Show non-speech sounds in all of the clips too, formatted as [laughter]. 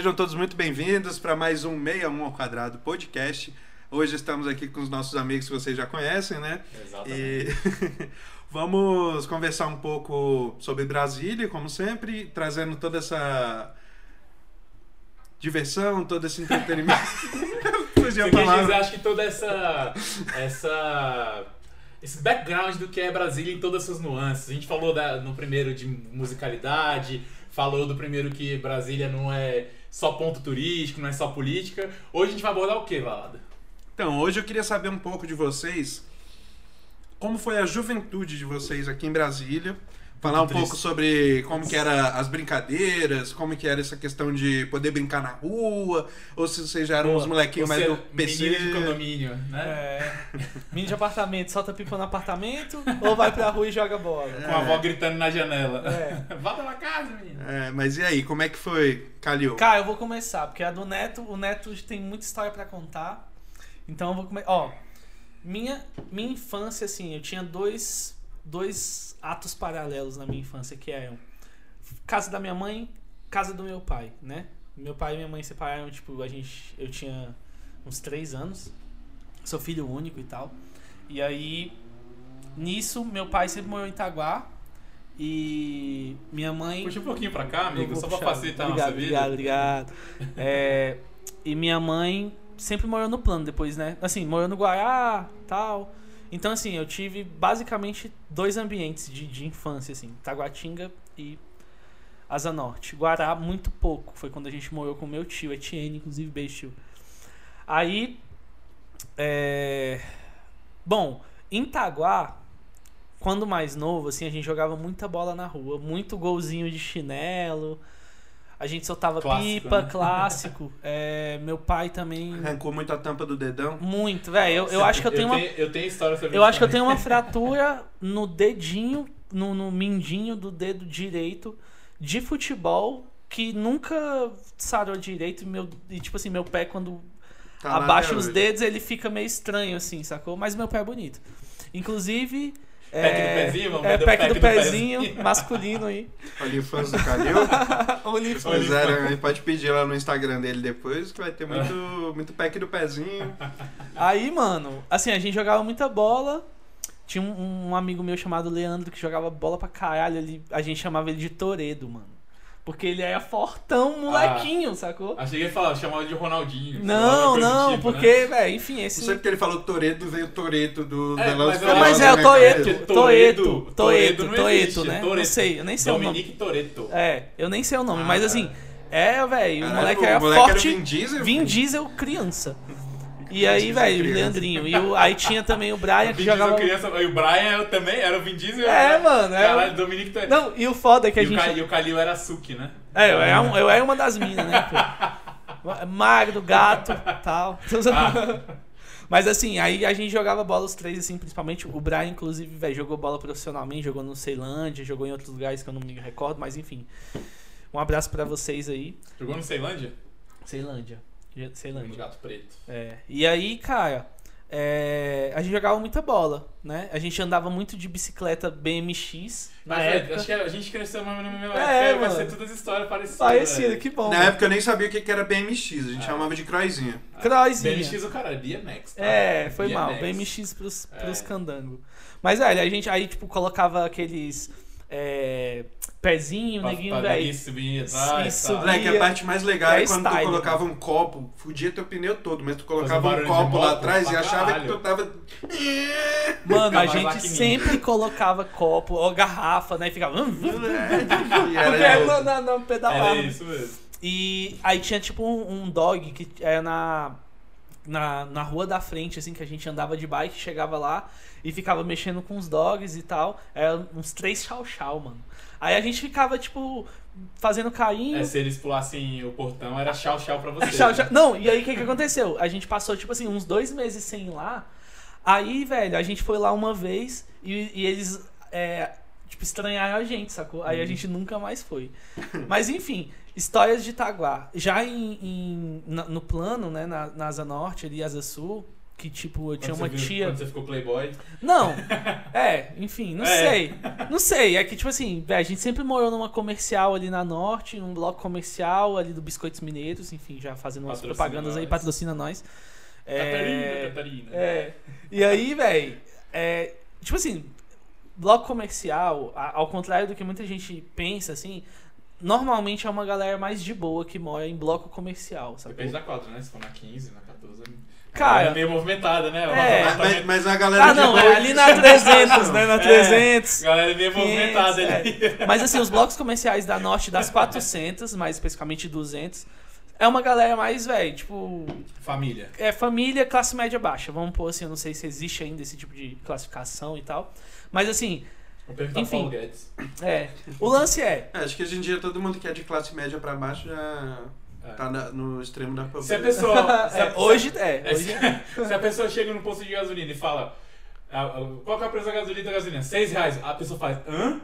Sejam todos muito bem-vindos para mais um 61 ao quadrado podcast. Hoje estamos aqui com os nossos amigos que vocês já conhecem, né? Exatamente. E [laughs] vamos conversar um pouco sobre Brasília, como sempre, trazendo toda essa diversão, todo esse entretenimento. [laughs] Fugiu a palavra. dizer, acho que toda essa. essa esse background do que é Brasília em todas as suas nuances. A gente falou da- no primeiro de musicalidade, falou do primeiro que Brasília não é só ponto turístico, não é só política. Hoje a gente vai abordar o que, Valada? Então, hoje eu queria saber um pouco de vocês. Como foi a juventude de vocês aqui em Brasília? Falar um triste. pouco sobre como que era as brincadeiras, como que era essa questão de poder brincar na rua, ou se vocês já eram uns molequinhos mais do PC. menino de condomínio, né? É. Menino de apartamento, solta pipa no apartamento ou vai pra rua e joga bola? Com a avó gritando na janela. É. [laughs] Vá pra casa, menino. É, mas e aí, como é que foi, Calil? Cara, eu vou começar, porque a do Neto, o Neto tem muita história pra contar. Então eu vou começar. Ó, minha, minha infância, assim, eu tinha dois, dois atos paralelos na minha infância, que eram casa da minha mãe, casa do meu pai, né? Meu pai e minha mãe separaram, tipo, a gente. Eu tinha uns três anos. Sou filho único e tal. E aí, nisso, meu pai sempre morou em Itaguá. E minha mãe. Puxa um pouquinho pra cá, amigo, só pra puxar. facilitar obrigado, a nossa vida. Obrigado, obrigado. É, e minha mãe sempre morou no plano depois, né? Assim, morou no Guará, tal. Então, assim, eu tive basicamente dois ambientes de, de infância, assim. Taguatinga e Asa Norte. Guará, muito pouco. Foi quando a gente morou com meu tio, Etienne, inclusive, beijo, tio. Aí, é... Bom, em Itaguá, quando mais novo, assim, a gente jogava muita bola na rua. Muito golzinho de chinelo. A gente soltava Clássico, pipa, né? clássico. [laughs] É, meu pai também... Arrancou muito a tampa do dedão? Muito, velho. Eu, eu acho que eu tenho uma Eu tenho história sobre eu acho que eu tenho uma fratura no dedinho, no, no mindinho do dedo direito de futebol que nunca sarou direito. E, meu, e tipo assim, meu pé, quando Tá abaixa os hoje. dedos, ele fica meio estranho, assim, sacou? Mas meu pé é bonito. Inclusive. Pack do é, pezinho, vamos é pack pack do, do pezinho, pezinho. masculino aí. [laughs] Olha, fãs do Calil. [laughs] OnlyFans. Pois é, né? pode pedir lá no Instagram dele depois, que vai ter muito, [laughs] muito pack do pezinho. Aí, mano, assim, a gente jogava muita bola. Tinha um, um amigo meu chamado Leandro que jogava bola pra caralho. Ele, a gente chamava ele de Toredo, mano. Porque ele era fortão, molequinho, sacou? Achei que ele falava, chamava de Ronaldinho. Não, não, tipo, né? porque, velho, enfim, Não esse. sei porque ele falou Toreto, veio Toreto do É, Velozes mas Não, mas é o Toreto. Toreto, Toreto, Toreto não né? Toreto. Não sei, eu nem sei o nome. Dominique Toreto. É, eu nem sei o nome, Ah, mas assim, é, velho, o Caralho, moleque o era moleque era forte. Vin Diesel? Vin Diesel criança. E aí, velho, criança. Leandrinho. E o, aí tinha também o Brian que Vin Diesel jogava. criança, e o Brian também, era o Vin Diesel. É, mano, é. Caralho, Dominique Toreto. Não, e o foda é que a e, o gente. Ca- e o Kalil era Suki, né? É, eu era, eu era uma das minas, né? pô? [laughs] Magro, gato, tal. Ah. [laughs] Mas assim, aí a gente jogava bola os três, assim, principalmente o Brian, inclusive, velho, jogou bola profissionalmente, jogou no Ceilândia, jogou em outros lugares que eu não me recordo, mas enfim. Um abraço pra vocês aí. Jogou no Ceilândia? Ceilândia. Ceilândia. Gato Preto. É. E aí, cara, é, a gente jogava muita bola, né? A gente andava muito de bicicleta BMX na Mas, época. acho que a gente cresceu mais na mesma É, época, vai mano. ser todas as histórias parecidas. Parecido, que bom. Na mano. época eu nem sabia o que era BMX, a gente Ah. chamava de croizinha. Croizinha. BMX o cara, BMX. tá? É, foi mal. BMX. BMX pros, pros É. candangos. Mas, velho, a gente aí, tipo, colocava aqueles é, pezinho, Pra- neguinho, pra velho. subir atrás, Isso, tá? Moleque, a parte mais legal é é quando tu style, colocava um copo, fudia teu pneu todo, mas tu colocava um copo lá atrás e achava que caralho. tu tava. Mano, a gente sempre colocava copo ou garrafa, né? E ficava. E Porque era era na, na, na pedalada. Era isso mesmo. E aí tinha tipo um, um dog que era na, na, na rua da frente, assim, que a gente andava de bike, chegava lá e ficava mexendo com os dogs e tal. Era uns três chau-chau, mano. Aí a gente ficava, tipo, fazendo carinho. É, se eles pulassem o portão, era tchau, tchau pra você. Tchau, tchau. Não, e aí o que, que aconteceu? A gente passou, tipo assim, uns dois meses sem ir lá. Aí, velho, a gente foi lá uma vez e, e eles, é, tipo, estranharam a gente, sacou? Aí a gente nunca mais foi. Mas, enfim, histórias de Itaguá. Já em, em- no plano, né, na, na Asa Norte, ali, Asa Sul, que, tipo, eu tinha uma viu- tia. Quando você ficou playboy. Não, [laughs] é, enfim, não É. sei. Não [laughs] sei, é que, tipo assim, velho, a gente sempre morou numa comercial ali na Norte, num bloco comercial ali do Biscoitos Mineiros, enfim, já fazendo umas Patrocina propagandas aí, nós. patrocina nós. Catarina, É, Catarina. é, e aí, velho, é, tipo assim, bloco comercial, ao contrário do que muita gente pensa, assim, normalmente é uma galera mais de boa que mora em bloco comercial, sabe? Depende da quadra, né? Se for na 15, na 14. Cara, é meio movimentada, né? é. Mas, mas- mas a galera Ah, não, é ali na 300, né? Na [laughs] É. 300. A galera é meio 500, movimentada é. ali. Mas assim, os blocos comerciais da Norte, das 400, mais especificamente 200, é uma galera mais, velho, tipo, Família. é família, classe média baixa. Vamos pôr assim, eu não sei se existe ainda esse tipo de classificação e tal. Mas assim, Vou perguntar Enfim. Paulo Guedes. é. O lance é. É, acho que hoje em dia todo mundo que é de classe média pra baixo já É. tá na- no extremo da Se a pobreza. pessoa. [laughs] se a- é, hoje é. É, Hoje se, se a pessoa chega no posto de gasolina e fala ah, ah, qual que é o preço da gasolina da gasolina? 6 reais. A pessoa faz, hã?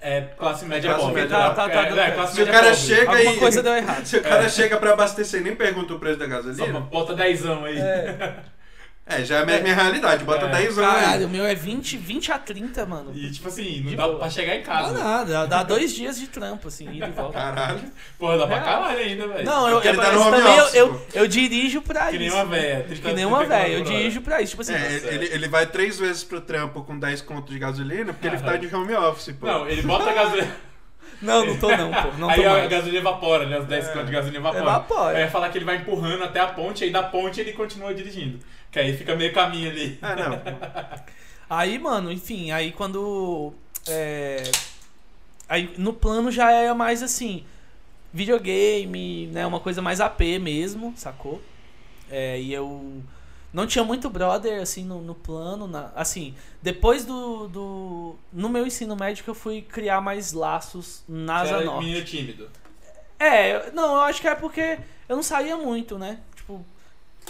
É classe média Classe pobre. média tá? Tá, tá, É, é, classe Se o cara pobre. chega alguma e- coisa deu errado. Se o cara chega pra abastecer e nem pergunta o preço da Só gasolina, bota dezão aí. é, [laughs] já é a minha realidade. Bota É. 10 anos. Caralho, o meu é 20, 20 a 30, mano. E tipo assim, não De dá boa. pra chegar em Dá casa. nada, dá dois dias de trampo, assim, ida e volta. Caralho. Porra, dá pra Real. caralho ainda, velho. Não, eu, eu, ele tá também eu, eu, eu dirijo pra Que nem isso. uma véia. Que nem uma velha, eu dirijo pra isso. Tipo assim, É, ele, ele vai três vezes pro trampo com 10 contos de gasolina porque ele Caralho. tá de home office, pô. Não, ele bota a gasolina. [laughs] não, não tô não, pô. Não aí tô a mais. gasolina evapora, né? Os 10 contos de gasolina evaporam. Evapora. Aí ia falar que ele vai empurrando até a ponte, aí da ponte ele continua dirigindo. Que aí fica meio caminho ali. Ah, não. [laughs] Aí, mano, enfim, aí quando. É, aí no plano já era mais assim. Videogame, né? Uma coisa mais AP mesmo, sacou? É, e eu. Não tinha muito brother, assim, no, no plano. Na, assim, depois do, do. No meu ensino médio eu fui criar mais laços na Você Asa era Norte. menino tímido. É, não, eu acho que é porque eu não saía muito, né? Tipo,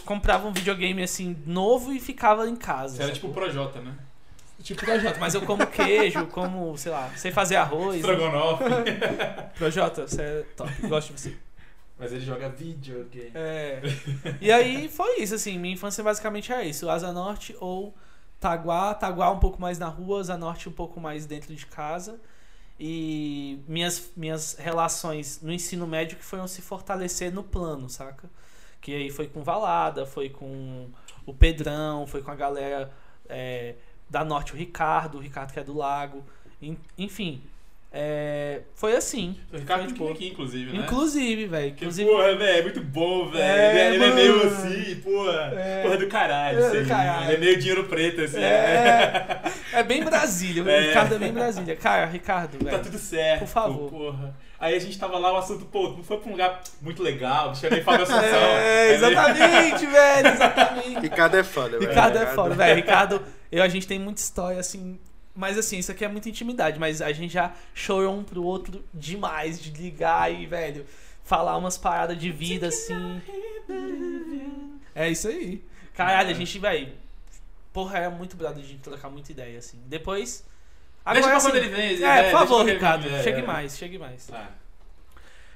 comprava um videogame assim novo e ficava em casa. Você era tipo o Projota, né? Tipo projeto, mas eu como queijo, como, sei lá, sei fazer arroz. Estrogonofe. [laughs] Projota, você é top, gosto de você. Mas ele joga videogame. É. [laughs] E aí foi isso, assim, minha infância basicamente é isso, Asa Norte ou Taguá, Taguá um pouco mais na rua, Asa Norte um pouco mais dentro de casa. E minhas, minhas relações no ensino médio que foram se fortalecer no plano, saca? Que aí foi com Valada, foi com o Pedrão, foi com a galera é, da Norte, o Ricardo, o Ricardo que é do Lago. En- Enfim, é, foi assim. O Ricardo de aqui, inclusive, né? Inclusive, velho. Inclusive, porra, velho, é muito bom, velho. É, ele, é- ele é meio assim, porra. É. Porra do caralho, É do aí. caralho. Ele é meio dinheiro preto, assim. né? É, é bem Brasília. O É. Ricardo é bem Brasília. Cara, Ricardo, Tá velho. tudo certo. Por favor. Porra. Aí a gente tava lá, o assunto, pô, não foi pra um lugar muito legal, chamei Fábio Assunção. [laughs] É, exatamente, velho, exatamente. Ricardo é foda, velho. Ricardo é foda, velho. Ricardo, eu, a gente tem muita história, assim. Mas assim, isso aqui é muita intimidade, mas a gente já chorou um pro outro demais, de ligar e, velho, falar umas paradas de vida, assim. É isso aí. Caralho, a gente, velho. Porra, é muito brother de trocar muita ideia, assim. Depois. Deixa pra assim, quando ele vem. É, né, por deixa favor, Ricardo. é, chegue é. mais, chegue mais. Tá.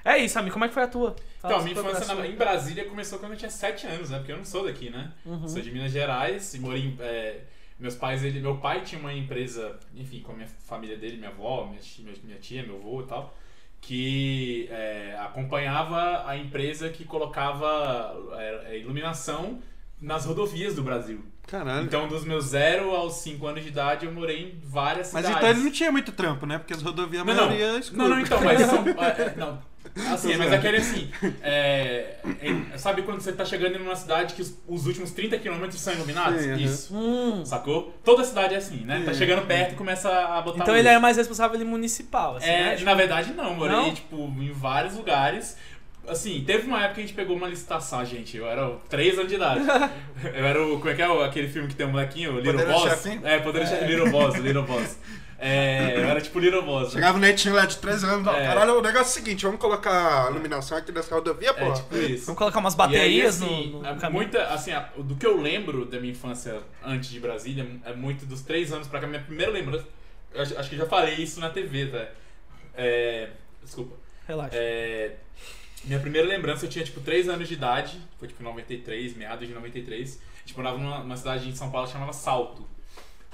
É isso, amigo. Como é que foi a tua? Fala Então, minha a infância sua. na- em Brasília começou quando eu tinha 7 anos, né? Porque eu não sou daqui, né? Uhum. Sou de Minas Gerais e morei em. é, meus pais, ele, meu pai tinha uma empresa, enfim, com a minha família dele, minha avó, minha tia, minha, tia, meu avô e tal, que é, acompanhava a empresa que colocava é, é, iluminação nas rodovias do Brasil. Caralho. Então, dos meus 0 aos 5 anos de idade, eu morei em várias Mas cidades. então ele não tinha muito trampo, né? Porque as rodovias, a Não, não. maioria é escura. Não, não, então, mas [laughs] são. é, é, não. Assim, mas aquele assim. é, é, sabe quando você tá chegando em uma cidade que os, os últimos 30 quilômetros são iluminados? Sim. Isso. Hum. Sacou? Toda cidade é assim, né? Tá Sim. chegando perto e começa a botar Então luz. ele é mais responsável municipal, assim, É, né? Tipo, na verdade não, morei Não? tipo em vários lugares. Assim, teve uma época que a gente pegou uma licitação, gente. Eu era 3 anos de idade. [laughs] Eu era o. Como é que é aquele filme que tem um molequinho? o Little Poderoso Boss? Chefinho? É, Poderoso Chefinho. Little Boss, Little Boss. É, eu era tipo Little Boss. Chegava o netinho lá de 13 anos, É. caralho, o negócio é o seguinte, vamos colocar a iluminação aqui nessa rodovia, É pô. tipo isso. Vamos colocar umas E aí, baterias assim, no, no é muita, assim, a- do que eu lembro da minha infância antes de Brasília, é muito dos três anos pra cá. Minha primeira lembrança, eu acho, acho que eu já falei isso na TV, tá? É, desculpa. Relaxa. É, Minha primeira lembrança, eu tinha tipo 3 anos de idade, foi tipo em 93, meados de 93. A gente morava numa, numa cidade em São Paulo que chamava Salto,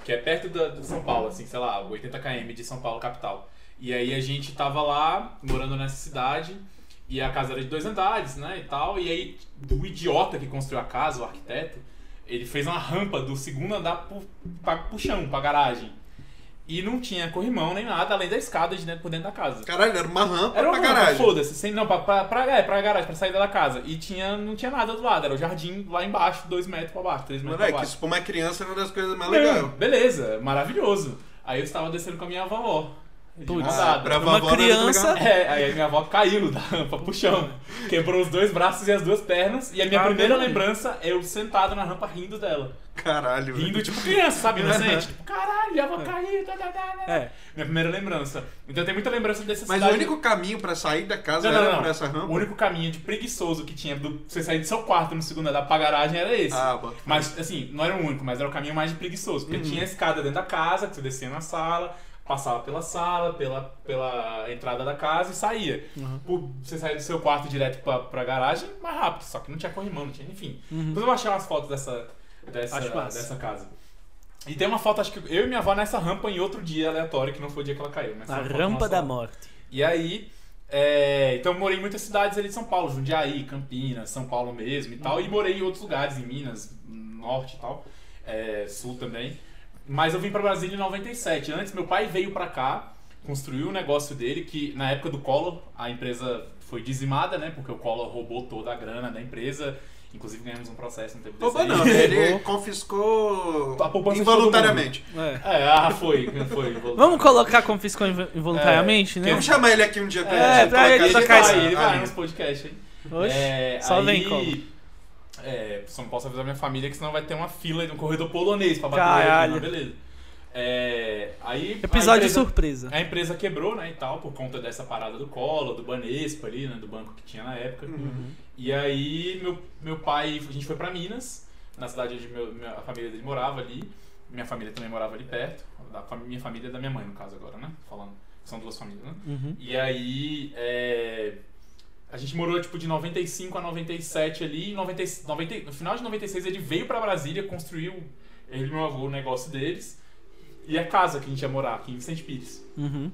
que é perto da, de São Paulo, assim, sei lá, 80 km de São Paulo, capital. E aí a gente tava lá, morando nessa cidade, e a casa era de dois andares, né, e tal. E aí o idiota que construiu a casa, o arquiteto, ele fez uma rampa do segundo andar pro, pra, pro chão, pra garagem. E não tinha corrimão nem nada, além da escada de dentro, por dentro da casa. Caralho, era uma rampa Era pra uma garagem. foda-se, sem, não, pra, pra, pra, é, pra garagem, pra saída da casa. E tinha, não tinha nada do lado, era o jardim lá embaixo, dois metros pra baixo, três metros Moleque, pra baixo. isso pra uma criança é uma das coisas mais legais. beleza, maravilhoso. Aí eu estava descendo com a minha avó. Putz. pra Uma criança-. É, aí a minha avó caiu da rampa pro chão. Quebrou os dois braços e as duas pernas. E a minha Caralho. primeira lembrança é eu sentado na rampa rindo dela. Caralho, velho. Rindo tipo criança, sabe? Inocente. [laughs] tipo, caralho, minha avó caiu. Tá, tá, tá, tá. É. Minha primeira lembrança. Então tem muita lembrança dessa Mas cidade. o único caminho pra sair da casa Não, não, era não. por essa rampa? O único caminho de preguiçoso que tinha do você sair do seu quarto no segundo andar pra garagem era esse. Ah, bota. Mas, assim, não era o único, mas era o caminho mais de preguiçoso. Porque tinha a escada dentro da casa, que você descia na sala, passava pela sala, pela, pela entrada da casa e saía. Por você sair do seu quarto direto pra, pra garagem, mais rápido. Só que não tinha corrimão, não tinha, enfim. Depois eu vou achar umas fotos dessa, dessa, dessa casa. E tem uma foto, acho que eu e minha avó nessa rampa em outro dia aleatório, que não foi o dia que ela caiu. Mas A rampa da morte. E aí, é, então eu morei em muitas cidades ali de São Paulo, Jundiaí, Campinas, São Paulo mesmo e tal. E morei em outros lugares, em Minas, Norte e tal, é, Sul também. Mas eu vim pra Brasília em 97. Antes, meu pai veio pra cá, construiu o negócio dele, que na época do Collor, a empresa foi dizimada, né? Porque o Collor roubou toda a grana da empresa. Inclusive ganhamos um processo, desse Opa, aí. não, ele confiscou A poupança de involuntariamente. É. É, ah, foi, foi. Vamos colocar confiscou inv- involuntariamente, né? Vamos chamar ele aqui um dia pra É, gente pra colocar ele ele tocar esse- Ele vai nos podcasts aí. Oxe, É, só aí, vem como. É, só não posso avisar minha família que senão vai ter uma fila, um corredor polonês pra bater Caralho. mas beleza. É, aí, a Episódio empresa- surpresa. A empresa quebrou, né, e tal, por conta dessa parada do Collor, do Banespa ali, né, do banco que tinha na época. Uhum. E aí, meu, meu pai, a gente foi pra Minas, na cidade onde meu, minha- a família dele morava ali. Minha família também morava ali perto. Da minha família é da minha mãe, no caso, agora, né? Falando. São duas famílias, né? Uhum. E aí, é, a gente morou tipo de 95 a 97 ali. Em 90, 90, no final de 96 ele veio pra Brasília, construiu, ele e meu avô, o negócio deles. E a casa que a gente ia morar, aqui em Vicente Pires. Uhum.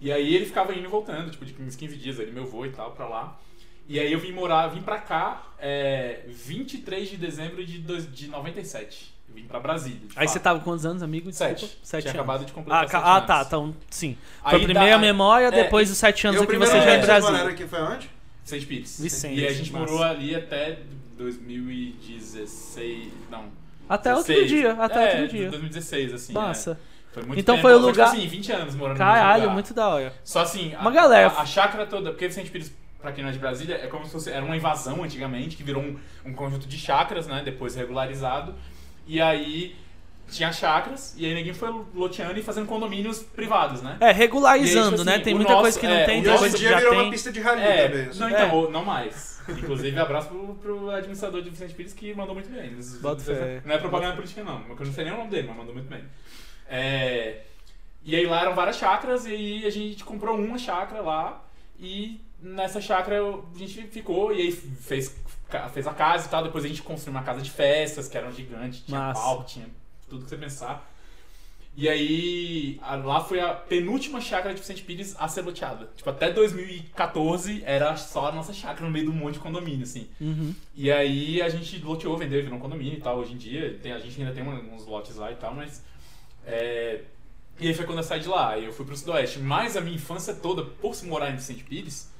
E aí ele ficava indo e voltando, tipo, de uns 15 dias ali, meu avô e tal, pra lá. E aí eu vim morar, vim pra cá, é, 23 de dezembro de, dois, de 97. Eu vim pra Brasília. de Aí fato. você tava com quantos anos, amigo? Sete. Desculpa. Sete Tinha anos. acabado de completar Ah, sete ah, anos. tá, então, sim. Foi Aí a primeira dá- memória, é, depois dos sete anos aqui primeiro você já é em que Brasília. aqui foi onde? Vicente Pires. Vicente, e a gente morou ali até 2016. Não. Até outro 16. dia, até é, outro dia. 2016, assim. Massa. é. Foi muito Então tempo, foi o tipo lugar- assim, 20 anos morando no Caralho, lugar. muito da hora. Só assim, Uma a, galera. A, a chácara toda, porque Vicente Pires, pra quem não é de Brasília, é como se fosse. Era uma invasão antigamente, que virou um, um conjunto de chácaras, né? Depois regularizado. E aí tinha chácaras, e aí ninguém foi loteando e fazendo condomínios privados, né? É, regularizando, aí, tipo né? assim, Tem o muita nosso- coisa que não é, tem, tem hoje em dia já virou uma tem. pista de rally É, também. assim. não, É. então, não mais. Inclusive, abraço pro, pro administrador de Vicente Pires que mandou muito bem. Bota fé. Não é propaganda política, não. Eu não sei nem o nome dele, mas mandou muito bem. É, e aí lá eram várias chácaras e aí a gente comprou uma chácara lá e nessa chácara a gente ficou e aí fez, fez a casa e tal. Depois a gente construiu uma casa de festas que era um gigante, tinha Massa. palco, tinha tudo que você pensar. E aí, a- lá foi a penúltima chácara de Vicente Pires a ser loteada. Tipo, até 2014 era só a nossa chácara no meio de um monte de condomínio, assim. Uhum. E aí a gente loteou, vendeu, virou um condomínio e tal. Hoje em dia, tem, a gente ainda tem uns lotes lá e tal, mas. é, E aí foi quando eu saí de lá. Eu fui pro Sudoeste. Mas a minha infância toda, por se morar em Vicente Pires,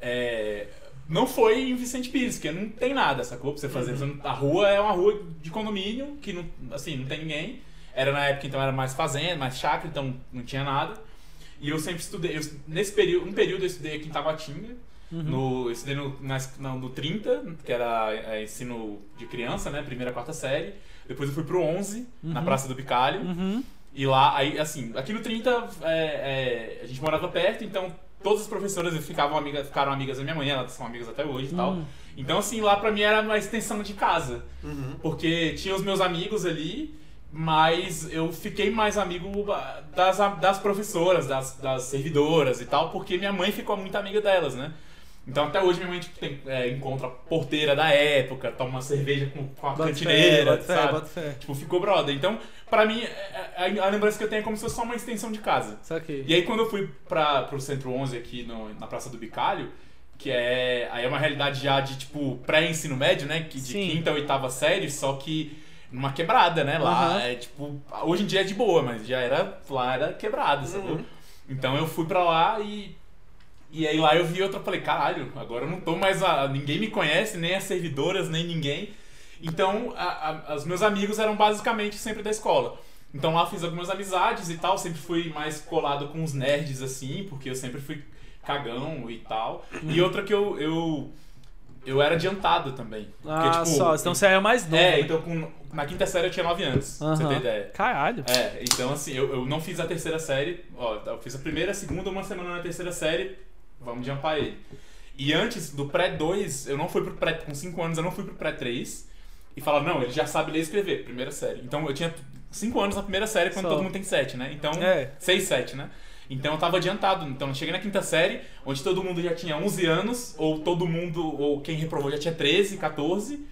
é, não foi em Vicente Pires, porque não tem nada, sacou? Pra você fazer. Não- A rua é uma rua de condomínio, que não, assim, não tem ninguém. Era na época, então, era mais fazenda, mais chácara, então não tinha nada. E eu sempre estudei. eu- nesse período, um período eu estudei aqui em Taguatinga. No, eu estudei no, na, no, no 30, que era é, ensino de criança, né? Primeira, quarta série. Depois eu fui pro 11, na Praça do Bicalho. Uhum. E lá, aí, assim, aqui no 30 é, é, a gente morava perto, então todas as professoras ficavam amigas, ficaram amigas da minha mãe, elas são amigas até hoje e tal. Hum. Então, assim, lá pra mim era uma extensão de casa. Uhum. Porque tinha os meus amigos ali, mas eu fiquei mais amigo das, das professoras, das, das servidoras e tal, porque minha mãe ficou muito amiga delas, né? Então até hoje minha mãe tipo, tem, é, encontra a porteira da época, toma uma cerveja com, com a Bota cantineira, fé, sabe? bota fé. Tipo, ficou brother. Então, pra mim, é- é- a, a lembrança que eu tenho é como se fosse só uma extensão de casa. Saquei. E aí quando eu fui pra, pro Centro 11 aqui no- na Praça do Bicalho, que é aí é uma realidade já de tipo pré-ensino médio, né, que de Sim. quinta a oitava série, só que numa quebrada, né? Lá Aham. é tipo, hoje em dia é de boa, mas já era lá era quebrada? Uhum. Então eu fui pra lá e e aí lá eu vi outra, falei, caralho, agora eu não tô mais a, ninguém me conhece, nem as servidoras, nem ninguém. Então, a- a- os meus amigos eram basicamente sempre da escola. Então lá fiz algumas amizades e tal, sempre fui mais colado com os nerds assim, porque eu sempre fui cagão e tal. E outra que eu eu, eu era adiantado também. Porque, Ah, tipo, só. Então você era mais novo. É, né? então com, na quinta série eu tinha 9 anos, pra você ter ideia. Caralho. É, então assim, eu, eu não fiz a terceira série, ó, eu fiz a primeira, a segunda, uma semana na terceira série, vamos jumpar ele. E antes do pré-2, eu não fui pro pré, com 5 anos eu não fui pro pré-3, e falaram, não, ele já sabe ler e escrever, primeira série. Então eu tinha 5 anos na primeira série, quando Só. todo mundo tem 7, né? Então, É. 6, 7, né? Então eu tava adiantado. Então eu cheguei na quinta série, onde todo mundo já tinha 11 anos, ou todo mundo, ou quem reprovou já tinha 13, 14,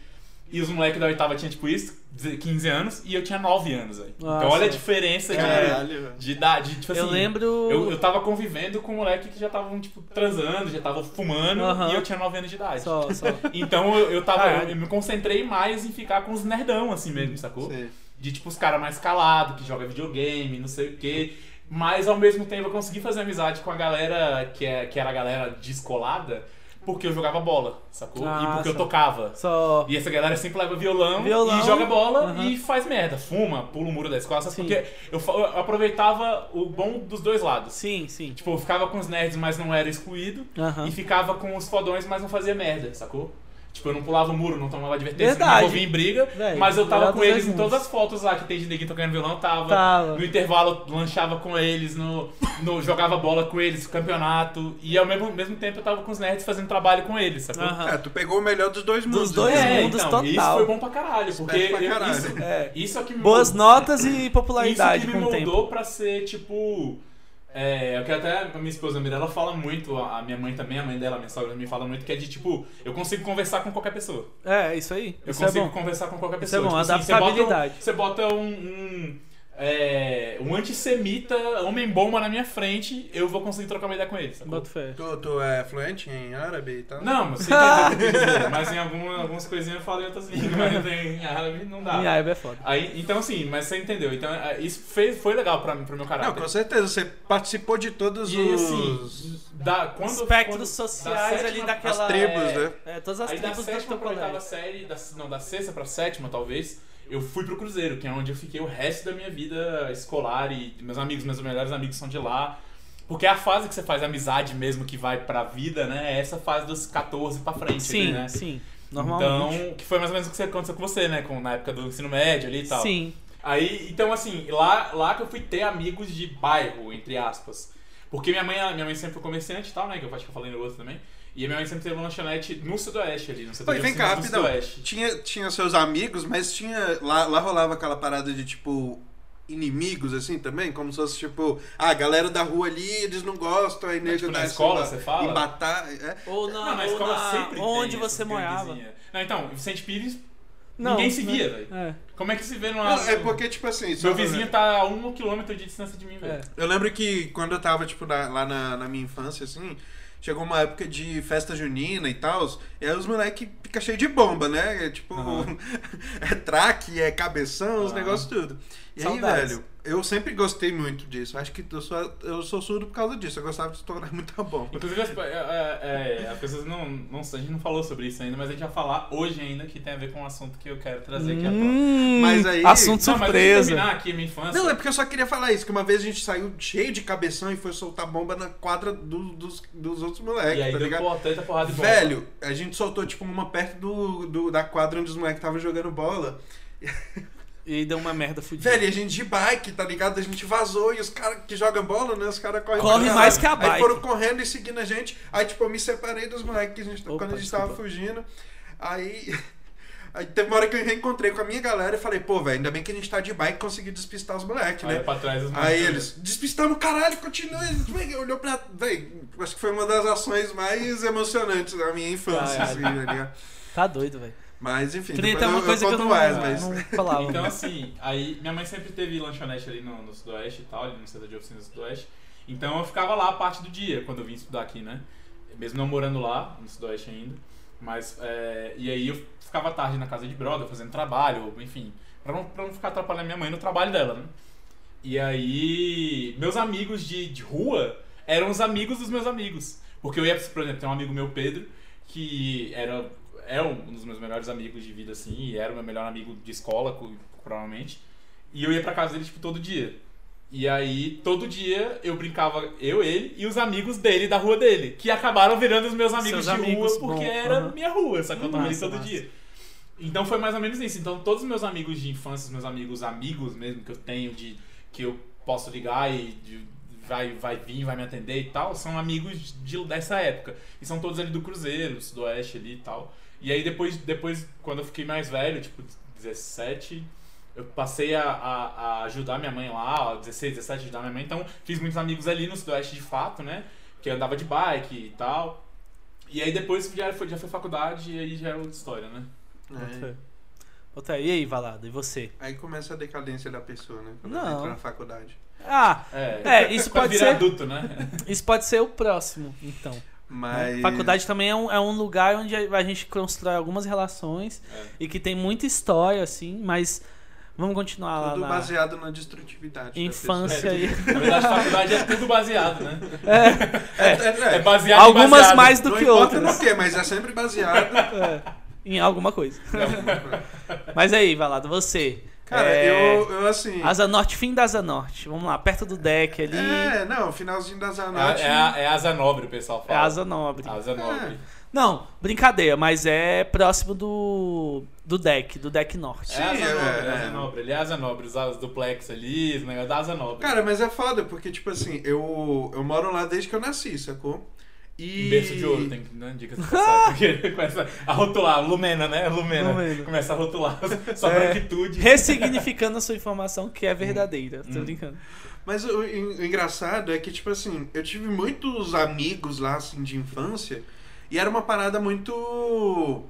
e os moleques da oitava tinham tipo isso, 15 anos, e eu tinha 9 anos aí. Nossa. Então olha a diferença de, Caralho, velho. de idade. Tipo assim, eu lembro. eu, eu tava convivendo com moleque que já estavam, tipo, transando, já estavam fumando, e eu tinha 9 anos de idade. Só, só. [laughs] Então eu, eu tava. Caralho. Eu, me concentrei mais em ficar com os nerdão, assim mesmo, sacou? Sei. De tipo os caras mais calados, que joga videogame, não sei o quê. Mas ao mesmo tempo eu consegui fazer amizade com a galera que, é, que era a galera descolada, porque eu jogava bola, sacou? Ah, e porque eu tocava. Só. E essa galera sempre leva violão, Violão. e joga bola Aham. e faz merda, fuma, pula o muro da escola, sabe? Sim. porque eu, eu aproveitava o bom dos dois lados. Sim, sim. Tipo, eu ficava com os nerds, mas não era excluído. Aham. E ficava com os fodões, mas não fazia merda, sacou? Tipo, eu não pulava o muro, não tomava advertência, não Verdade. me envolvia em briga. Véi, mas eu tava com dos eles em todas as fotos lá que tem de neguinho tocando violão, eu tava. Tava. No intervalo, lanchava com eles, no, no, jogava bola com eles, campeonato. E ao mesmo, mesmo tempo eu tava com os nerds fazendo trabalho com eles, sacou? Aham. É, tu pegou o melhor dos dois mundos. dois né? É, mundos então, total. Isso foi bom pra caralho, porque pra eu- caralho. isso, É. isso é que me Boas moldou- notas e popularidade isso que com me o tempo. moldou pra ser, tipo. É, eu quero até. A minha esposa Mirella fala muito, a a minha mãe também, a mãe dela, a minha sogra me fala muito, que é de tipo, eu consigo conversar com qualquer pessoa. É, isso aí. Eu isso é consigo bom. conversar com qualquer Isso é pessoa. bom, Tipo assim, você bota um- adaptabilidade. Você bota um. um é, um antissemita, homem-bomba na minha frente, eu vou conseguir trocar uma ideia com ele. sacou? Boto fé. Tu, tu é fluente em árabe e tal? Não, mas você entendeu o que eu quis dizer. Mas em alguma, algumas coisinhas eu falo em outras línguas, mas em árabe não dá. Em árabe é foda. Aí, então assim, mas você entendeu. Então é, isso fez, foi legal pra, pro meu Não, caráter. com certeza. Você participou de todos E os... assim, da, quando, Espectros quando- sociais da ali sétima- daquela. As tribos, é, né? É, todas as Aí da tribos do sétima teu pra oitava colégio. série, da, não, da sexta pra sétima talvez, eu fui pro Cruzeiro, que é onde eu fiquei o resto da minha vida escolar e meus amigos, meus melhores amigos são de lá. Porque é a fase que você faz amizade mesmo que vai pra vida, né? É essa fase dos 14 pra frente, Sim, né? sim. Normalmente. Então, que foi mais ou menos o que aconteceu com você, né? Com, na época do ensino médio ali e tal. Sim. Aí, então assim, lá, lá que eu fui ter amigos de bairro, entre aspas. Porque minha mãe, minha mãe sempre foi comerciante e tal, né? Que eu acho que eu falei no outro também. E a minha mãe sempre teve uma lanchonete no sudoeste ali, no setor Pô, vem cá, rapidão. sudoeste. Tinha, tinha seus amigos, mas tinha. Lá, lá rolava aquela parada de tipo. Inimigos, assim, também? Como se fosse, tipo, ah, a galera da rua ali, eles não gostam, aí nego tipo, na escola, você fala? Embatar. É. Ou na, Não, na ou escola na- sempre Onde tem você morava. Não, então, Vicente Pires, Não, ninguém se né? via, velho. É. Como é que se vê numa... Não, é porque, tipo assim. Meu vizinho tá a um quilômetro de distância de mim, velho. É. Eu lembro que quando eu tava, tipo, na- lá na, na minha infância, assim, chegou uma época de festa junina e tal, e aí os moleques ficam cheios de bomba, né? É, tipo, Aham. [laughs] é traque, é cabeção, os negócios tudo. E Saudades. aí, velho, eu sempre gostei muito disso. Acho que eu sou, eu sou surdo por causa disso. Eu gostava de estourar [laughs] muita bomba. Inclusive, as, é, é, as pessoas não, não... A gente não falou sobre isso ainda, mas a gente vai falar hoje ainda, que tem a ver com um assunto que eu quero trazer aqui. Hum, Mas aí- Assunto Não, mas surpresa. terminar aqui a minha infância. Não, é porque eu só queria falar isso, que uma vez a gente saiu cheio de cabeção e foi soltar bomba na quadra do- dos, dos outros moleques, E aí tá deu ligado? porrada de bola. Velho, a gente soltou tipo uma perto do, do- da quadra onde os moleques estavam jogando bola. E deu uma merda fudida. Velho, e a gente de bike, tá ligado? A gente vazou e os caras que jogam bola, né? Os caras correm Corre caralho. mais que a Aí bike. foram correndo e seguindo a gente. Aí, tipo, eu me separei dos moleques que a gente, Opa, quando a gente desculpa. tava fugindo. Aí. [laughs] Aí teve uma hora que eu reencontrei com a minha galera e falei, pô, velho, ainda bem que a gente tá de bike e consegui despistar os moleques, né? pra trás os Aí eles, despistamos, caralho, continua. Olhou pra. Véi, acho que foi uma das ações mais emocionantes da minha infância, Caralho. assim, tá ligado? Tá doido, velho. Mas enfim, depois tem uma eu, coisa eu que eu não, mais, mas. não falava. Então, assim, aí minha mãe sempre teve lanchonete ali no, no Sudoeste e tal, ali no centro de oficinas do Sudoeste. Então eu ficava lá a parte do dia, quando eu vim estudar aqui, né? Mesmo não morando lá, no Sudoeste ainda. Mas, é, e aí eu ficava tarde na casa de brother, fazendo trabalho, enfim, pra não, pra não ficar atrapalhando minha mãe no trabalho dela, né? E aí, meus amigos de, de rua eram os amigos dos meus amigos. Porque eu ia, por exemplo, tem um amigo meu, Pedro, que era é um dos meus melhores amigos de vida, assim, e era o meu melhor amigo de escola, co- provavelmente. E eu ia pra casa dele, tipo, todo dia. E aí, todo dia, eu brincava, eu, ele e os amigos dele, da rua dele, que acabaram virando os meus amigos Seus de amigos, rua, porque bom, era minha rua, sacou? Eu tava ali todo massa. dia. Então foi mais ou menos isso. Então todos os meus amigos de infância, os meus amigos amigos mesmo que eu tenho, de que eu posso ligar e de- vai, vai vir, vai me atender e tal, são amigos de, dessa época. E são todos ali do Cruzeiro, do Sudoeste ali e tal. E aí depois, depois quando eu fiquei mais velho, tipo 17, eu passei a, a, a ajudar minha mãe lá, ó, 16, 17, ajudar minha mãe. Então fiz muitos amigos ali no Sudoeste de fato, né? Que eu andava de bike e tal. E aí depois já foi, já foi faculdade e aí já era outra história, né? É. Outra, e aí, Valado, e você? Aí começa a decadência da pessoa, né? Quando Não. entra na faculdade. Ah, É, É, isso pode ser- adulto, né? [laughs] isso pode ser o próximo, então. Né? Mas. Faculdade também é um, é um lugar onde a gente constrói algumas relações É. e que tem muita história, assim, mas vamos continuar lá Tudo baseado na destrutividade. da infância É, aí. Na verdade, a faculdade é tudo baseado, né? pessoa. É, é, É é. baseado Algumas baseado. mais do Não que outras. no quê, mas é sempre baseado. É, em alguma coisa. Mas aí, Valado, você. Cara, É, eu, eu assim. Asa Norte, fim da Asa Norte. Vamos lá, perto do deck ali. É, não, finalzinho da É, Zanote. é, a- é asa nobre, o pessoal É fala. Asa Nobre. Asa nobre. Não, brincadeira, mas é próximo do, do deck, do deck norte. É asa Sim, nobre, é, é asa é. nobre. Ele é asa nobre, os as duplex ali, os negócios da asa nobre. Cara, mas é foda, porque, tipo assim, eu, eu moro lá desde que eu nasci, sacou? E. Um berço de ouro, tem que dar dicas passar. [laughs] Porque ele começa a rotular, Lumena, né? Lumena. Lumena. Começa a rotular [laughs] sua É. branquitude. Ressignificando a sua informação que é verdadeira. Tô Hum. brincando. Mas o, o engraçado é que, tipo assim, eu tive muitos amigos lá, assim, de infância, e era uma parada muito.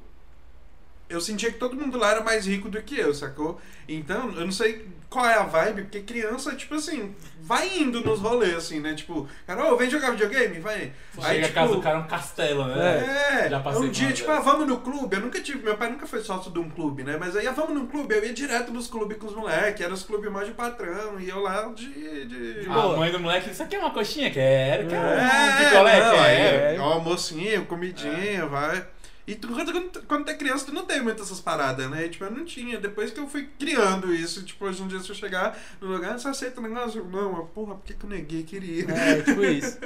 Eu sentia que todo mundo lá era mais rico do que eu, sacou? Então, eu não sei qual é a vibe, porque criança, tipo assim, vai indo nos rolês, assim, né? Tipo, cara, ô, vem jogar videogame? Vai. Chega a casa do cara é um castelo, né? É, Já passei um dia, tipo, ah, vamos no clube. Eu nunca tive, meu pai nunca foi sócio de um clube, né? Mas aí, ah, vamos num clube. Eu ia direto nos clubes com os moleques, era os clubes mais de patrão, e eu lá de. de... A boa. mãe do moleque, isso aqui é uma coxinha? Quero, quero. É, picolé, não, aí, quero. ó, almocinho, comidinha, vai. E tu, quando, quando, tu é criança, tu não tem muito essas paradas, né? E, tipo, eu não tinha. Depois que eu fui criando isso, tipo, hoje em dia, se eu chegar no lugar, você aceita o negócio? Não, mas, porra, por que, que eu neguei? Queria. É, tipo isso.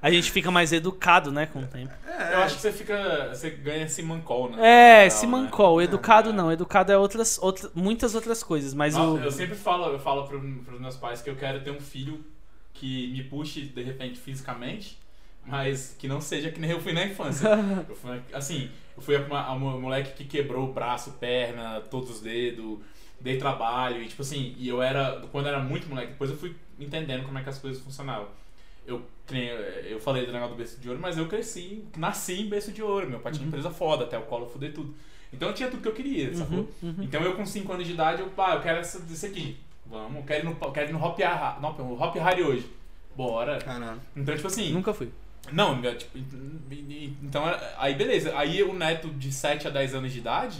A gente fica mais educado, né, com o tempo. É, Eu acho que você fica. Você ganha Simancol, né? É, Simancol. né? Educado É. não. Educado é outras, outras, muitas outras coisas, mas Nossa, o... Eu sempre falo, eu falo pro, pros meus pais que eu quero ter um filho que me puxe, de repente, fisicamente, mas que não seja que nem eu fui na infância. [laughs] Eu fui, assim, eu fui uma, uma moleque que quebrou o braço, perna, todos os dedos, dei trabalho, e tipo assim, e eu era, quando eu era muito moleque, depois eu fui entendendo como é que as coisas funcionavam. Eu, eu falei do negócio do berço de ouro, mas eu cresci, nasci em berço de ouro. Meu pai tinha Uhum. empresa foda, até o colo fuder tudo. Então eu tinha tudo que eu queria, sacou? Uhum, uhum. Então eu com 5 anos de idade, eu, pá, eu quero essa, esse aqui. Vamos, quero ir no, quero ir no Hop, Harry hoje. Bora. Caralho. Então, tipo assim. Nunca fui. Não, tipo, então, aí beleza. Aí o neto de 7 a 10 anos de idade,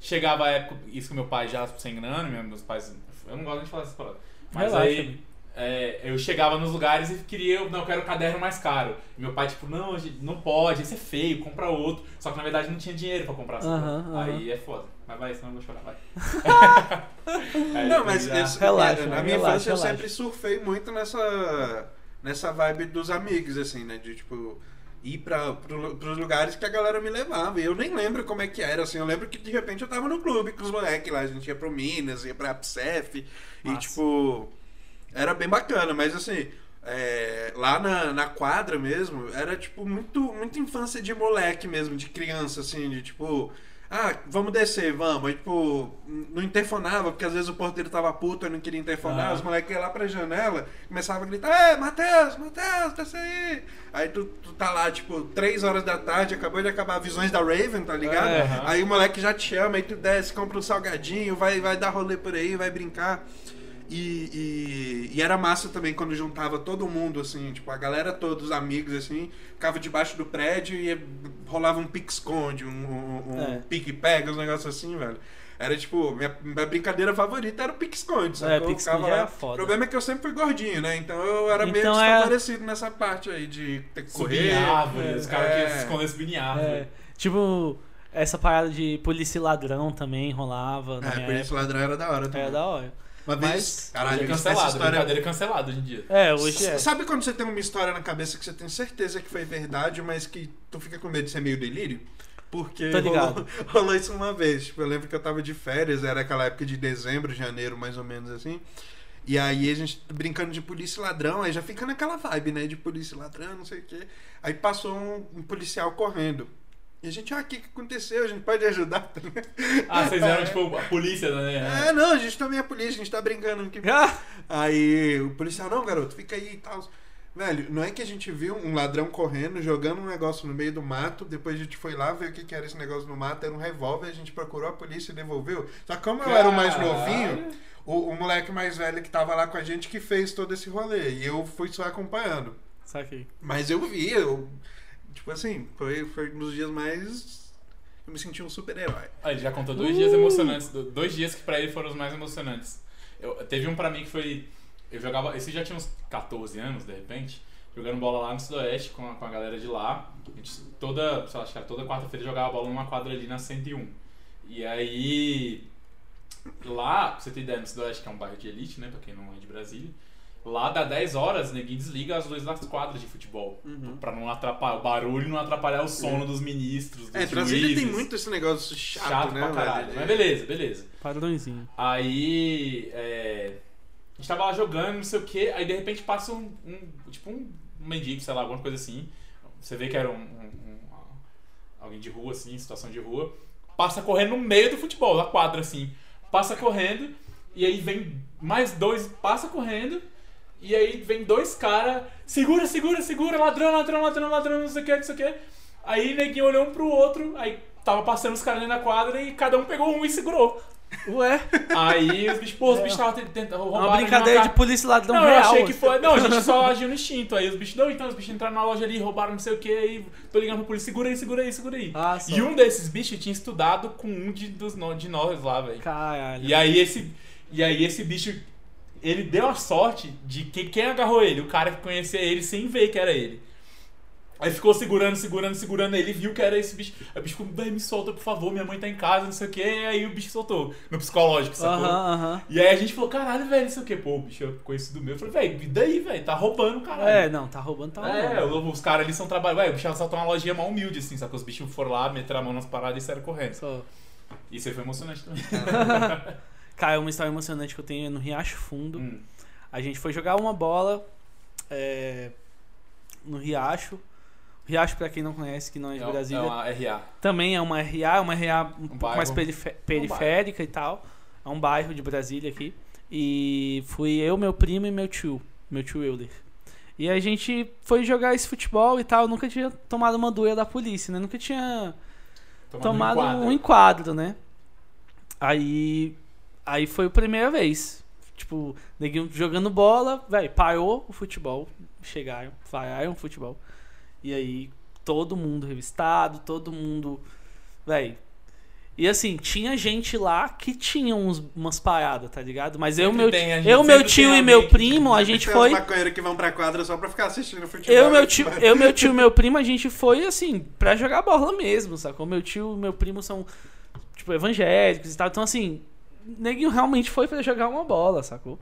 chegava a época, isso com meu pai já sem grana, meu- meus pais, eu não gosto nem de falar essas palavras. Mas Relaxa, aí é, eu chegava nos lugares e queria, eu, não, eu quero o caderno mais caro. E meu pai, tipo, não, não pode, esse é feio, compra outro. Só que na verdade não tinha dinheiro pra comprar. sabe? Aham, aham. Aí é foda. Mas vai, senão eu vou chorar, vai. [laughs] Aí Não, eu mas já- Relaxa, na relaxa, minha infância eu relaxa. sempre surfei muito nessa nessa vibe dos amigos, assim, né? De tipo ir para pros lugares que a galera me levava. E eu nem lembro como é que era, assim. Eu lembro que de repente eu tava no clube com os moleques lá. A gente ia pro Minas, ia pra Psef. E tipo. Era bem bacana, mas assim. é, lá na, na quadra mesmo, era tipo muito, muita infância de moleque mesmo, de criança, assim, de tipo. Ah, vamos descer, vamos. Aí, tipo, não interfonava, porque às vezes o porteiro tava puto e não queria interfonar. Ah. Os moleques iam lá pra janela, começavam a gritar: Ei, Matheus, Matheus, desce aí. Aí tu, tu tá lá, tipo, 3 horas da tarde, acabou de acabar Visões da Raven, tá ligado? É. Aí o moleque já te chama, aí tu desce, compra um salgadinho, vai, vai dar rolê por aí, vai brincar. E, e, e era massa também quando juntava todo mundo, assim, tipo, a galera toda, os amigos, assim, ficava debaixo do prédio e rolava um pique-esconde, um, um, um É. pique-pega, uns negócios assim, velho. Era tipo, minha, minha brincadeira favorita era o pique-esconde, sabe? É, pique-esconde era foda. O problema é que eu sempre fui gordinho, né? Então eu era meio Então é- desfavorecido nessa parte aí de ter que Subir correr. em árvore, é, os caras é. que se escondem subir em árvore. É, tipo, essa parada de polícia e ladrão também rolava. É, por isso ladrão era da hora também. Era da hora. Uma vez, Mas- caralho, hoje é essa cancelado, história brincadeira é cancelada hoje em dia. É, hoje é. Sabe quando você tem uma história na cabeça que você tem certeza que foi verdade, mas que tu fica com medo de ser meio delírio? Porque rolou, [laughs] rolou isso uma vez. Tipo, eu lembro que eu tava de férias, era aquela época de dezembro, janeiro, mais ou menos assim. E aí a gente brincando de polícia e ladrão, aí já fica naquela vibe, né? De polícia e ladrão, não sei o quê. Aí passou um, um policial correndo. E a gente, ah, o que, que aconteceu? A gente pode ajudar? Ah, vocês eram tipo a polícia, né? É, não, a gente também é polícia, a gente tá brincando aqui. [laughs] Ah, Aí o policial, não, garoto, fica aí e tal. Velho, não é que a gente viu um ladrão correndo, jogando um negócio no meio do mato, depois a gente foi lá ver o que, que era esse negócio no mato, era um revólver, a gente procurou a polícia e devolveu. Só que como eu era o mais Caralho. novinho, o, o moleque mais velho que tava lá com a gente que fez todo esse rolê. E eu fui só acompanhando. saquei. Mas eu vi, eu. Tipo assim, foi, foi um dos dias mais. Eu me senti um super-herói. Ah, ele já contou dois Uh! dias emocionantes. do- Dois dias que pra ele foram os mais emocionantes. Eu- teve um pra mim que foi. Eu jogava. Esse já tinha uns 14 anos, de repente. Jogando bola lá no Sudoeste com a, com a galera de lá. A gente toda. Sei lá, acho que era toda quarta-feira jogava bola numa quadra ali na 101. E aí. Lá, pra você ter ideia, no Sudoeste, que é um bairro de elite, né? Pra quem não é de Brasília. Lá dá 10 horas, ninguém desliga as luzes das quadras de futebol. Uhum. Pra não atrapalhar o barulho e não atrapalhar o sono dos ministros, dos É, Brasília tem muito esse negócio chato, Chato né? pra caralho. velho? Mas beleza, beleza. Padrãozinho. Aí. É, a gente tava lá jogando, não sei o que, aí de repente passa um. um- tipo um mendigo, sei lá, alguma coisa assim. Você vê que era um, um- um- alguém de rua, assim, situação de rua. Passa correndo no meio do futebol, da quadra, assim. Passa correndo, e aí vem mais dois, passa correndo. E aí vem dois caras, segura, segura, segura, ladrão, ladrão, ladrão, ladrão, não sei o que, não sei o que. Aí neguinho olhou um pro outro, aí tava passando os caras da quadra e cada um pegou um e segurou. Ué, Aí os bichos, pô, os bichos estavam tentando é roubar. uma brincadeira de polícia e ladrão Não, eu real. achei que foi. Não, a gente [laughs] só agiu no instinto. Aí os bichos, não, então os bichos entraram na loja ali, roubaram não sei o que, aí tô ligando pra polícia, segura aí, segura aí, segura aí. Ah, e um desses bichos tinha estudado com um de, dos, de nós lá, velho. Caralho. E aí esse. E aí esse bicho. Ele deu a sorte de que quem agarrou ele, o cara que conhecia ele sem ver que era ele. Aí ficou segurando, segurando, segurando ele, viu que era esse bicho. Aí o bicho ficou, "Véi, me solta, por favor, minha mãe tá em casa, não sei o que. Aí o bicho soltou. No psicológico, sacou? E aí a gente falou, caralho, velho, não sei o que. Pô, o bicho é conhecido meu. Eu falei, velho, e daí, velho? Tá roubando, caralho. É, não, tá roubando, tá roubando. É, os caras ali são trabalhando. Ué, o bicho assaltou uma lojinha mal humilde, assim, que os bichos foram lá, meteram a mão nas paradas e saíram correndo. Isso aí foi emocionante também. [laughs] Cara, uma história emocionante que eu tenho é no Riacho Fundo. Hum. A gente foi jogar uma bola é, no Riacho. Riacho, pra quem não conhece, que não é de É, um- Brasília, é uma RA. também é uma RA, é uma RA um, pouco bairro. mais periférica e tal. É um bairro de Brasília aqui. E fui eu, meu primo e meu tio, meu tio Euler. E a gente foi jogar esse futebol e tal. Eu nunca tinha tomado uma doia da polícia, né? Nunca tinha tomado enquadro. um enquadro, né? Aí, aí foi a primeira vez. Tipo, neguinho jogando bola, velho, parou o futebol. Chegaram, pararam o futebol. E aí, todo mundo revistado, todo mundo. Velho. E assim, tinha gente lá que tinha uns, umas paradas, tá ligado? Mas eu, Sempre meu, tem, eu, meu tio e meu primo, a gente foi. maconheiros que vão pra quadra só pra ficar assistindo futebol. Eu, meu tio, eu, meu tio e meu primo, a gente foi assim, pra jogar bola mesmo, sacou? Meu tio e meu primo são, tipo, evangélicos e tal. Então, assim, neguinho realmente foi pra jogar uma bola, sacou?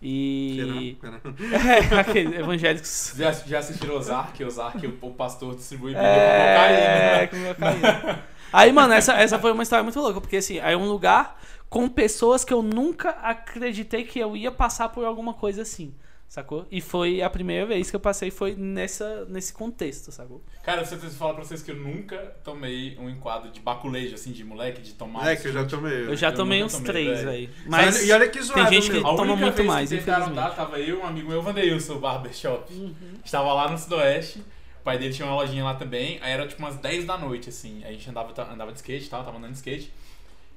E. Será? [laughs] É, aqueles evangélicos. [laughs] Já, já assistiram Ozark? Ozark, o, o pastor distribui É, com com cocaína. Aí, mano, essa, essa foi uma história muito louca, porque assim, aí é um lugar com pessoas que eu nunca acreditei que eu ia passar por alguma coisa assim, sacou? E foi a primeira vez que eu passei foi nessa, nesse contexto, sacou? Cara, eu falar pra vocês que eu nunca tomei um enquadro de baculejo, assim, de moleque, de tomar. É, que eu já tomei. Eu já Eu tomei nunca uns tomei, três, velho. velho. Mas e olha que zoado, tem gente que. A toma muito mais, que tentaram infelizmente. dar, tava eu e um amigo meu, Vandeilson, barbershop. Uhum. Estava lá no Sudoeste. O pai dele tinha uma lojinha lá também. Aí era tipo umas 10 da noite, assim. Aí a gente andava, andava de skate e tal, tava andando de skate.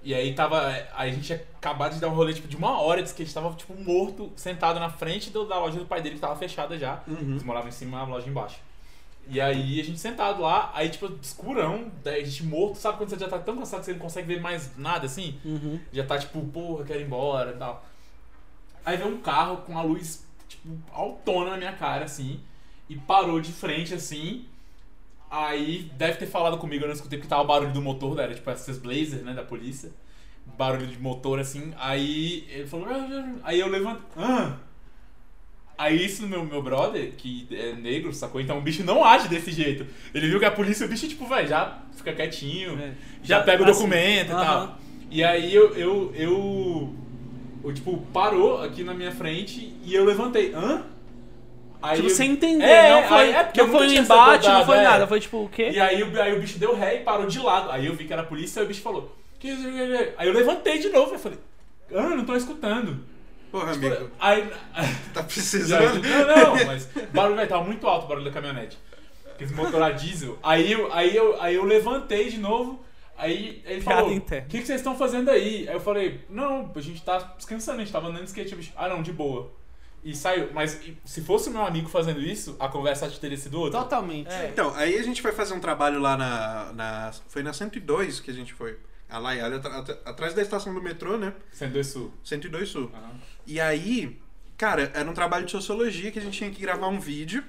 E aí tava. Aí a gente tinha acabado de dar um rolê tipo, de uma hora de skate, tava tipo morto, sentado na frente do- da loja do pai dele que tava fechada já. Uhum. Eles moravam em cima, a loja embaixo. E aí a gente sentado lá, aí tipo, escurão, daí a gente morto, sabe quando você já tá tão cansado que você não consegue ver mais nada assim? Uhum. Já tá tipo, porra, quero ir embora e tal. Aí veio um carro com a luz, tipo, autona na minha cara, assim, e parou de frente, assim. Aí deve ter falado comigo, eu não escutei porque tava o barulho do motor, era tipo essas blazers, né, da polícia. Barulho de motor, assim. Aí ele falou. "Ah, ah, ah." Aí eu levanto. Ah! Aí isso, meu, meu brother, que é negro, sacou? Então o bicho não age desse jeito. Ele viu que a polícia, o bicho, tipo, vai, já fica quietinho, É. já, Já- pega o assim, documento e tal. E aí eu, eu, eu, eu, tipo, parou aqui na minha frente e eu levantei. Hã? Aí Tipo, eu- sem entender, É, não foi, aí- é não foi um embate, não foi nada, é. foi tipo o quê? E aí, o- aí o bicho deu ré e parou de lado. Aí eu vi que era a polícia, aí o bicho falou. "Que isso, que isso?" Aí eu levantei de novo. Eu falei, ah, não tô escutando. Porra, Tipo, amigo, aí. [laughs] tá precisando. não, não, mas o barulho vai tava muito alto o barulho da caminhonete. Aqueles motor a diesel. Aí eu, aí, eu, aí eu levantei de novo. Aí ele Piada falou: O que, que vocês estão fazendo aí? Aí eu falei: Não, a gente tá descansando, a gente tava andando de skate. O bicho, Ah, não, de boa. E saiu. Mas se fosse o meu amigo fazendo isso, a conversa teria sido outra. Totalmente. É. Então, aí a gente foi fazer um trabalho lá na. na foi na 102 que a gente foi. A lá, atrás da estação do metrô, né? Sendo sul. 102 Sul. Aham. E aí, cara, era um trabalho de sociologia que a gente tinha que gravar um vídeo.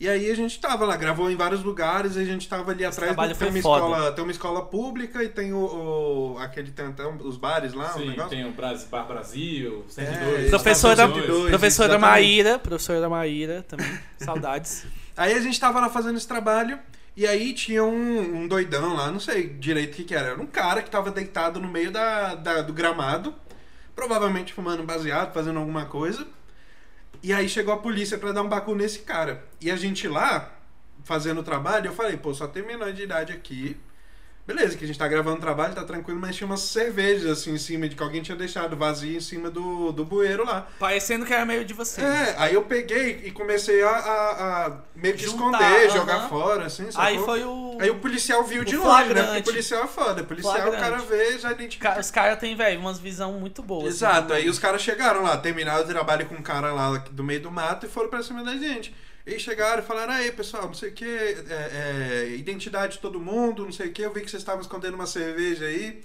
E aí a gente tava lá, gravou em vários lugares, e a gente tava ali atrás do, tem, uma foda. escola, tem uma escola pública e tem o, o- aquele tem, tem os bares lá, o Sim, negócio. tem o Brasil, Bar Brasil, 102. É, Professora, Estação 102, professora exatamente. Maíra, professora Maíra também, [laughs] saudades. Aí a gente tava lá fazendo esse trabalho, e aí tinha um, um doidão lá, não sei direito o que, que era. Era um cara que tava deitado no meio da, da- do gramado, provavelmente fumando baseado, fazendo alguma coisa. E aí chegou a polícia pra dar um bacu nesse cara. E a gente lá, fazendo o trabalho, eu falei, pô, só tem menor de idade aqui. Beleza, que a gente tá gravando o trabalho, tá tranquilo, mas tinha umas cervejas assim em cima de que alguém tinha deixado vazio em cima do, do bueiro lá. Parecendo que era meio de você. É, aí eu peguei e comecei a, a- a meio que Juntar, esconder, aham. jogar fora, assim, sacou? Aí foi o. Aí o policial viu o de longe, né? Porque flagrante. o policial é foda. O policial, o cara Flagrante. vê, já Ca- identifica. Os caras têm, velho, umas visão muito boas. assim, Exato, também. aí os caras chegaram lá, terminaram o trabalho com um cara lá do meio do mato e foram pra cima da gente. E chegaram e falaram, aí pessoal, não sei o que, é, é, identidade de todo mundo, não sei o que, eu vi que vocês estavam escondendo uma cerveja aí.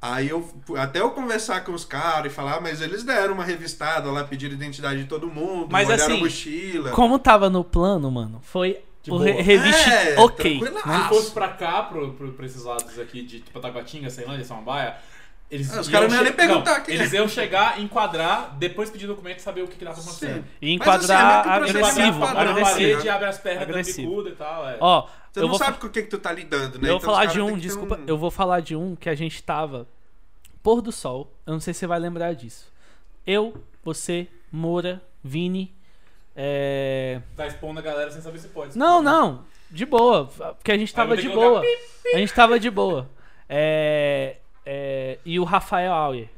Aí eu, até eu conversar com os caras e falar, mas eles deram uma revistada lá, pediram identidade de todo mundo, Mas olharam assim, a mochila. Como tava no plano, mano, foi De o re reviste É, ok. Se fosse pra cá, pro, pro, pra esses lados aqui de tipo, Taguatinga, Ceilândia, Samambaia, eles Ah, os caras não iam nem perguntar não, quem Eles é. iam chegar, enquadrar, depois pedir documento e saber o que, que dava acontecendo. Sim. E Mas, assim, é enquadrar o processo agressivo. na agressivo. parede, abre as pernas Agressivo. dando bicuda e tal. É. Ó, Você eu não vou, sabe com o que, que tu tá lidando, né? eu vou Então, falar de um, desculpa, um- eu vou falar de um que a gente tava pôr do sol. Eu não sei se você vai lembrar disso. Eu, você, Moura, Vini, é... Tá expondo a galera sem saber se pode. Não, não, de boa, porque a gente tava de que colocar boa. A gente tava de boa. É, é, e o Rafael Auer.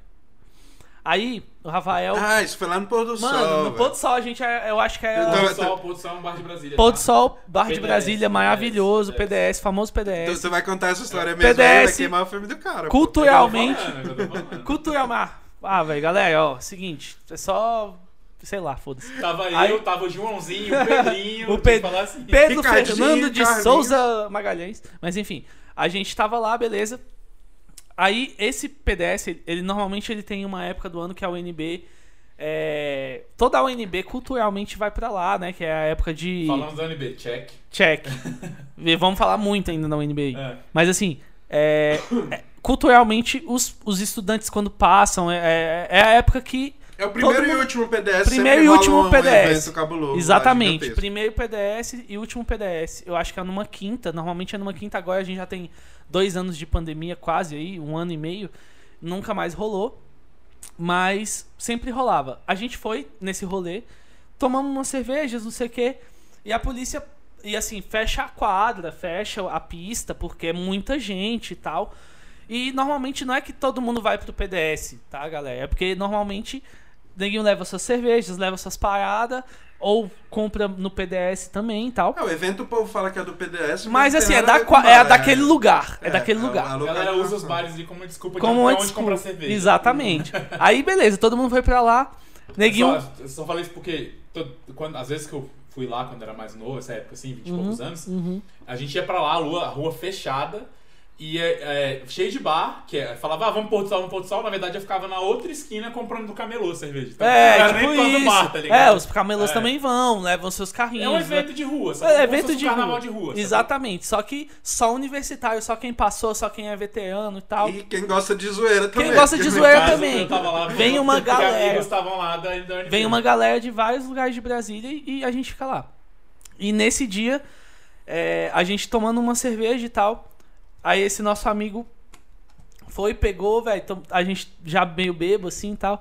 Aí, o Rafael. Ah, isso foi lá no pôr do sol. mano, no pôr do sol a gente, é- eu acho que é. Pôr do sol, pôr do sol é um bar de Brasília. Pôr tá? do sol, Bar de PDS, Brasília, maravilhoso, PDS. PDS, famoso Então PDS. você vai contar essa história mesmo, PDS, vai queimar o filme do cara. Culturalmente, culturalmente. Ah, velho, galera, ó, seguinte, é só. Sei lá, foda-se. Tava Aí- eu, tava o Joãozinho, o Pedrinho. [laughs] O Pe- assim. Pedro Ricardinho, Fernando de Carlinhos. Souza Magalhães. Mas enfim, a gente tava lá, beleza. Aí esse PDS, ele, ele normalmente ele tem uma época do ano que a UNB. é, toda a UNB culturalmente vai pra lá, né? Que é a época de. Falamos do NB, check. Check. [laughs] E Vamos falar muito ainda na UNB. É. Mas assim, é, é, culturalmente, os, os estudantes quando passam, é, é, é a época que. É o primeiro Todo e mundo- último PDS. Primeiro e último um PDS. cabuloso lá, Exatamente. gigantesco. Primeiro PDS e último PDS. Eu acho que é numa quinta. Normalmente é numa quinta. Agora a gente já tem dois anos de pandemia, quase aí, um ano e meio. Nunca mais rolou. Mas sempre rolava. A gente foi nesse rolê. tomamos umas cervejas, não sei o quê. E a polícia, e assim, fecha a quadra, fecha a pista, porque é muita gente e tal. E normalmente não é que todo mundo vai pro PDS, tá, galera? É porque normalmente ninguém leva suas cervejas, leva suas paradas, ou compra no PDS também e tal. É, o evento o povo fala que é do PDS, Mas não assim, é, da, com é bar, daquele lugar. É, É, daquele é lugar. a A galera usa os bares ali como desculpa de Como uma onde desculpa. comprar cerveja. Exatamente. [laughs] Aí, beleza, todo mundo foi pra lá. Neguinho. Só, eu só falei isso porque quando, às vezes que eu fui lá quando era mais novo, essa época assim, 20 e Uhum, poucos anos, uhum. a gente ia pra lá, a rua, a rua fechada, e é, é, cheio de bar, que é, falava, ah, vamos pôr do sol, vamos pôr do sol. Na verdade, eu ficava na outra esquina comprando do camelô cerveja. Então, É, tipo isso. bar, tá ligado? é, os camelôs É. também vão, levam seus carrinhos. É um né? evento de rua, sabe? É, evento um de carnaval rua. de rua. sabe? Exatamente. Só que só universitário, só quem passou, só quem é veterano e tal. E quem gosta de zoeira também. gosta de zoeira caso, também. eu tava lá, Vem uma galera. lá da, da. Vem uma galera de vários lugares de Brasília e, e a gente fica lá. E nesse dia, é, a gente tomando uma cerveja e tal. Aí esse nosso amigo foi, pegou, velho. A gente já meio bebo assim e tal.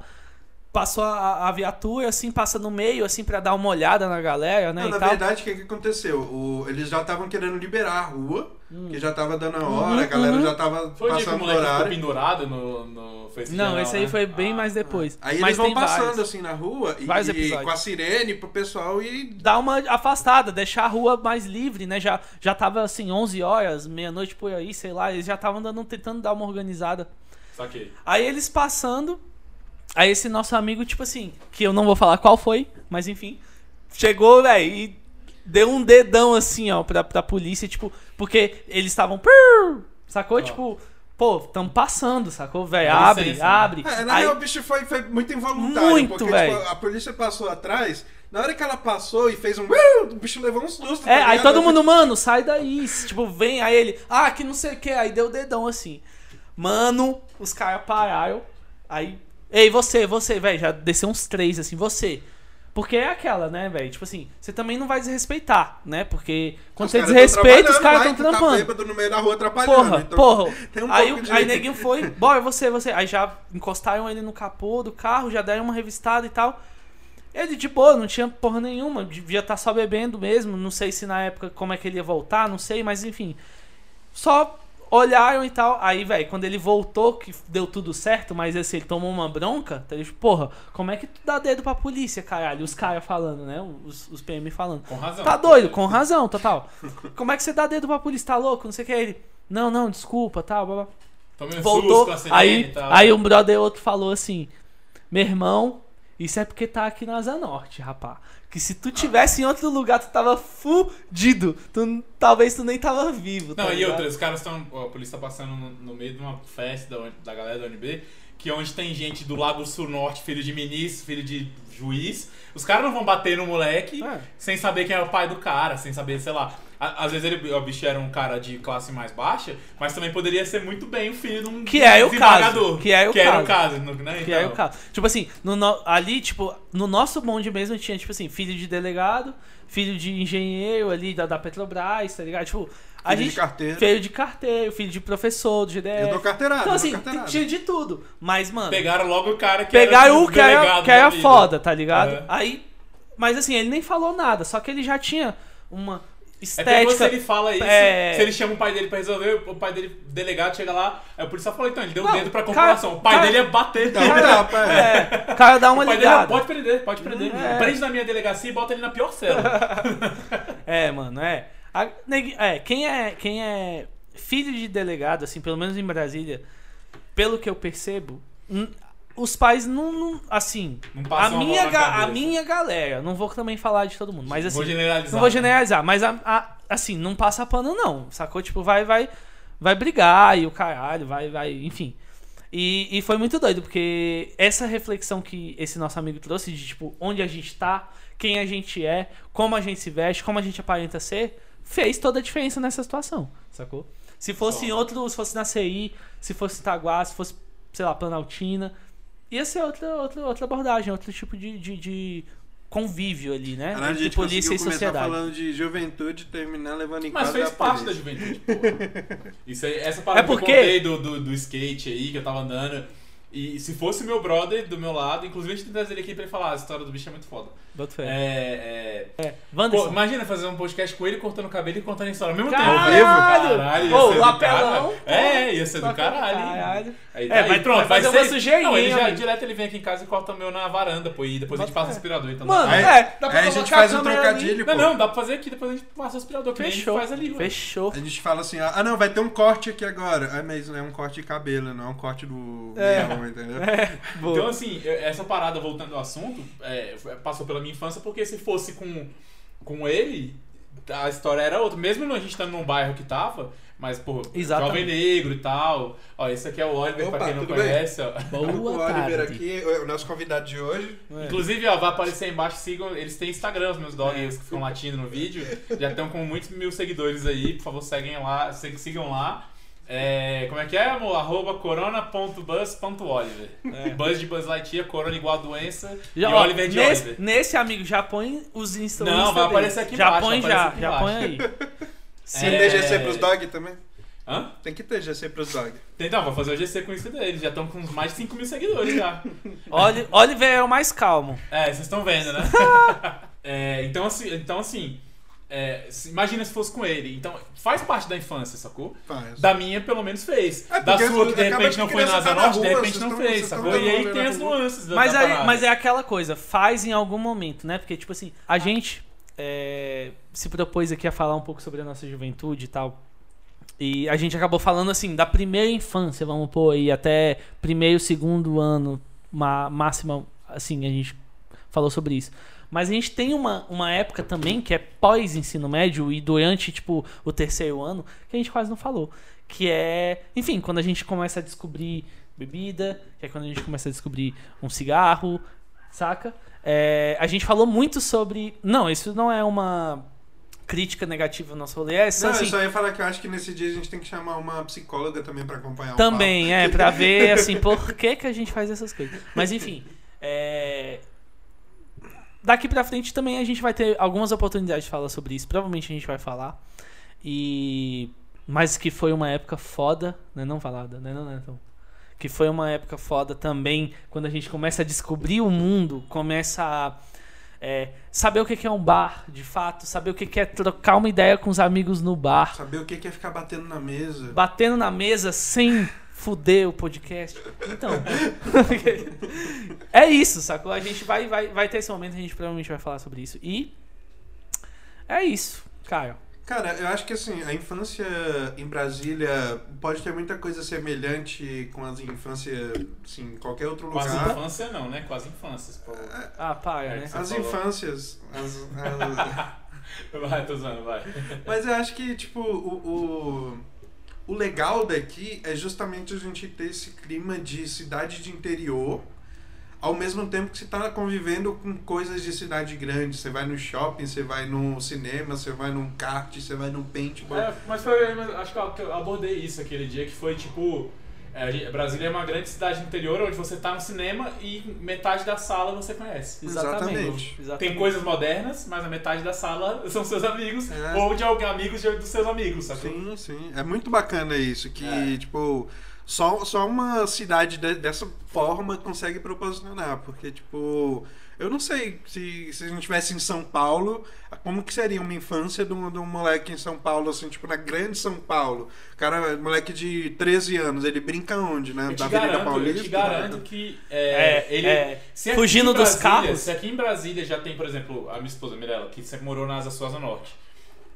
Passou a, a viatura, assim, passa no meio, assim, pra dar uma olhada na galera, né? Não, na tal. verdade, o que, que aconteceu? O- eles já estavam querendo liberar a rua, que já tava dando a Uhum, hora, a galera uhum. já tava Foi o o passando ficou horário. pendurado no, no esse Não, esse aí né? foi bem Ah. mais depois. Aí Mas eles vão passando vários. assim na rua e, e com a sirene pro pessoal e Dar uma afastada, deixar a rua mais livre, né? Já, já tava assim, 11 horas, meia-noite por aí, sei lá. Eles já estavam dando, tentando dar uma organizada. Saquei. Aí eles passando, aí esse nosso amigo, tipo assim, que eu não vou falar qual foi, mas enfim, chegou, velho, e deu um dedão assim, ó, pra, pra polícia, tipo, porque eles estavam. Sacou? Tipo, pô, tamo passando, sacou, velho? Abre, licença, né? abre. É, na Aí- real, o bicho foi, foi muito involuntário. Muito, porque, velho. tipo, a polícia passou atrás. Na hora que ela passou e fez um. O bicho levou um susto. É, tá aí todo mundo, mano, sai daí. Tipo, vem, aí ele, ah, que não sei o que, aí deu o dedão assim. Mano, os caras pararam. Aí, ei, você, você, velho, já desceu uns três assim, você. Porque é aquela, né, velho? Tipo assim, você também não vai desrespeitar, né? Porque quando Os você desrespeita, os caras estão Tá trampando. bêbado no meio da rua atrapalhando. Porra, então porra. um aí, o- de- aí neguinho foi, bora você, você. Aí já encostaram ele no capô do carro, já deram uma revistada e tal. Ele de boa, não tinha porra nenhuma, devia estar só bebendo mesmo. Não sei se na época como é que ele ia voltar, não sei, mas enfim. Só olharam e tal. Aí, velho, quando ele voltou, que deu tudo certo, mas assim, ele tomou uma bronca, tá ligado? porra, como é que tu dá dedo pra polícia, caralho? Os caras falando, né? Os, os PM falando. Com razão. Tá doido, com razão, total. Como é que você dá dedo pra polícia? Tá louco? Não sei o que. Ele, não, não, desculpa, tal, blá, blá. Tomei um Voltou. Aí, aí um brother outro falou assim: Meu irmão, isso é porque tá aqui na Asa Norte, rapá. Que se tu tivesse em outro lugar, tu tava fudido. Tu, talvez tu nem tava vivo. Não, tá e outra, os caras estão. A polícia tá passando no, no meio de uma festa da, da galera da UNB, que é onde tem gente do Lago Sul Norte, filho de ministro, filho de juiz. Os caras não vão bater no moleque É. sem saber quem é o pai do cara, sem saber, sei lá. Às vezes ele, o bicho era um cara de classe mais baixa, mas também poderia ser muito bem o filho de um Que é o caso, que é o que era caso. o caso, né? Que é Então, o caso. Tipo assim, no no- ali, tipo, no nosso bonde mesmo tinha, tipo assim, filho de delegado, filho de engenheiro ali da, da Petrobras, tá ligado? Tipo, a Filho de gente. carteira. Filho de carteiro, filho de professor, do GDF. Eu dou carteirada. Então, assim, tinha de tudo. Mas, mano. Pegaram logo o cara que Pegaram era o que era, delegado que era foda, tá ligado? É. Aí. Mas assim, ele nem falou nada, só que ele já tinha uma É perigoso se estética. ele fala isso, é- se ele chama o pai dele pra resolver, o pai dele, delegado, chega lá, aí o policial fala, então, ele deu o Não, dedo pra cara- comparação. O pai cara- dele é bater. Dá um tapa, é. É, o cara dá uma o pai dele é, ligada. pode prender, pode prender. É. Prende na minha delegacia e bota ele na pior cela. [laughs] É, mano, é. A- é, quem é. Quem é filho de delegado, assim, pelo menos em Brasília, pelo que eu percebo, os pais não. não- assim. Não A minha, a cabeça. minha galera, não vou também falar de todo mundo, mas assim. vou generalizar. Não vou né? generalizar, mas a- a- assim, não passa pano não, sacou? Tipo, vai vai vai brigar e o caralho, vai vai, enfim. E, e foi muito doido, porque essa reflexão que esse nosso amigo trouxe de tipo, onde a gente tá, quem a gente é, como a gente se veste, como a gente aparenta ser, fez toda a diferença nessa situação, sacou? Se fosse em outro, se fosse na CI, se fosse Itaguá, se fosse, sei lá, Planaltina, ia ser outra, outra, outra abordagem, outro tipo de, de, de convívio ali, né? Caralho, a gente polícia e sociedade. falando de juventude e terminar levando em Mas casa fez a parte da juventude, pô. [laughs] Isso aí, essa parada É porque- que eu contei do, do, do skate aí, que eu tava andando. E se fosse meu brother do meu lado, inclusive a gente tem que trazer ele aqui pra ele falar, a história do bicho é muito foda. Bota fé. É, é... Pô, Wanderson. imagina fazer um podcast com ele cortando o cabelo e contando a história ao mesmo Caralho! tempo. Caralho, ia Ô, ser o apelão. É, ia ser do caralho. Caralho. Aí, É, vai- pronto, vai uma ser- sujeirinha, Não, ele já, amigo. direto ele vem aqui em casa e corta o meu na varanda, pô, e depois a gente passa o aspirador. Então Mano, dá. Aí- é, dá pra Aí a gente faz um trocadilho, Não, pô. não, dá pra fazer aqui, depois a gente passa o aspirador que nem a gente Fechou. faz ali. Fechou. A gente fala assim, ah, não, vai ter um corte aqui agora. Ah, mas é um corte de cabelo, não é um corte do É. leão, entendeu? [laughs] Boa. Então, assim, essa parada, voltando ao assunto, é, passou pela minha infância, porque se fosse com, com ele, a história era outra. Mesmo a gente estando num bairro que tava, mas, pô, Exatamente. jovem negro e tal. Ó, esse aqui é o Oliver, Opa, pra quem não bem? conhece, ó. Boa o Oliver tarde. aqui, o nosso convidado de hoje. É. Inclusive, ó, vai aparecer aí embaixo, sigam, eles têm Instagram, os meus dogs que ficam latindo no vídeo. [laughs] Já estão com muitos mil seguidores aí, por favor, seguem lá, sigam lá. É, como é que é, amor? Arroba corona.buzz.oliver. É. Buzz de Buzz Lightyear, corona igual a doença Já, e ó, Oliver de nesse, Oliver. nesse amigo, já põe os Insta Não, vai aparecer aqui Já embaixo, põe já, já põe aí. [laughs] Tem É. que ter GC pros dog também? Hã? Tem que ter GC pros dog. Então, vou fazer o GC com isso deles. Já estão com mais de 5 mil seguidores já. [laughs] Oli- Oliver é o mais calmo. É, vocês estão vendo, né? [laughs] É, então, assim, então, assim é, se- imagina se fosse com ele. Então, faz parte da infância, sacou? Faz. Da minha, pelo menos, fez. É, da sua, que de repente não foi na Asa tá na Norte, de repente não tão- fez, sacou? E aí tem as rua. nuances Mas, da aí, mas é aquela coisa, faz em algum momento, né? Porque, tipo assim, a gente é, se propôs aqui a falar um pouco sobre a nossa juventude e tal. E a gente acabou falando, assim, da primeira infância, vamos pôr aí, até primeiro, segundo ano, ma- máxima, assim, a gente falou sobre isso. Mas a gente tem uma, uma época também que é pós-ensino médio e durante, tipo, o terceiro ano, que a gente quase não falou. Que é, enfim, quando a gente começa a descobrir bebida, que é quando a gente começa a descobrir um cigarro, saca? É, a gente falou muito sobre. Não, isso não é uma crítica negativa ao nosso rolê. É só Não, assim. eu só ia falar que eu acho que nesse dia a gente tem que chamar uma psicóloga também pra acompanhar o Também, é, pra [laughs] ver assim, por que, que a gente faz essas coisas. Mas enfim, é... daqui pra frente também a gente vai ter algumas oportunidades de falar sobre isso. Provavelmente a gente vai falar. E. Mas que foi uma época foda, né? Não falada, né? Não, Netão? Que foi uma época foda também, quando a gente começa a descobrir o mundo, começa a. é, saber o que é um bar, de fato, saber o que é trocar uma ideia com os amigos no bar Saber o que que é ficar batendo na mesa. batendo na mesa sem fuder o podcast. Então, [laughs] é isso, sacou? A gente vai, vai, vai ter esse momento, a gente provavelmente vai falar sobre isso. E é isso, Caio. Cara, eu acho que assim, a infância em Brasília pode ter muita coisa semelhante com as infâncias, assim, em qualquer outro Quase lugar. infância não, né? Quase infâncias. Pô. Ah, paia, É, né? As falou. infâncias. as- [laughs] as- Vai, tô usando, vai. Mas eu acho que, tipo, o, o, o legal daqui é justamente a gente ter esse clima de cidade de interior, ao mesmo tempo que você tá convivendo com coisas de cidade grande. Você vai no shopping, você vai no cinema, você vai num kart, você vai num paintball. É, mas foi, acho que eu abordei isso aquele dia, que foi tipo. É, Brasília é uma grande cidade interior onde você tá no cinema e metade da sala você conhece. Exatamente. Exatamente. Tem coisas modernas, mas a metade da sala [laughs] são seus amigos É. ou de alguém, amigos de- dos seus amigos, sacou? Sim, sim. É muito bacana isso, que, É. tipo, só, só uma cidade de- dessa forma consegue proporcionar, porque, tipo, eu não sei se, se a gente estivesse em São Paulo, como que seria uma infância de um, de um moleque em São Paulo, assim, tipo, na grande São Paulo. O cara, moleque de 13 anos, ele brinca onde, né? Eu Na Avenida garanto, eu Paulista? te garanto que é, É, ele. é, fugindo em dos Brasília- carros. Se aqui em Brasília já tem, por exemplo, a minha esposa Mirella, que sempre morou na Asa Sul Asa Norte.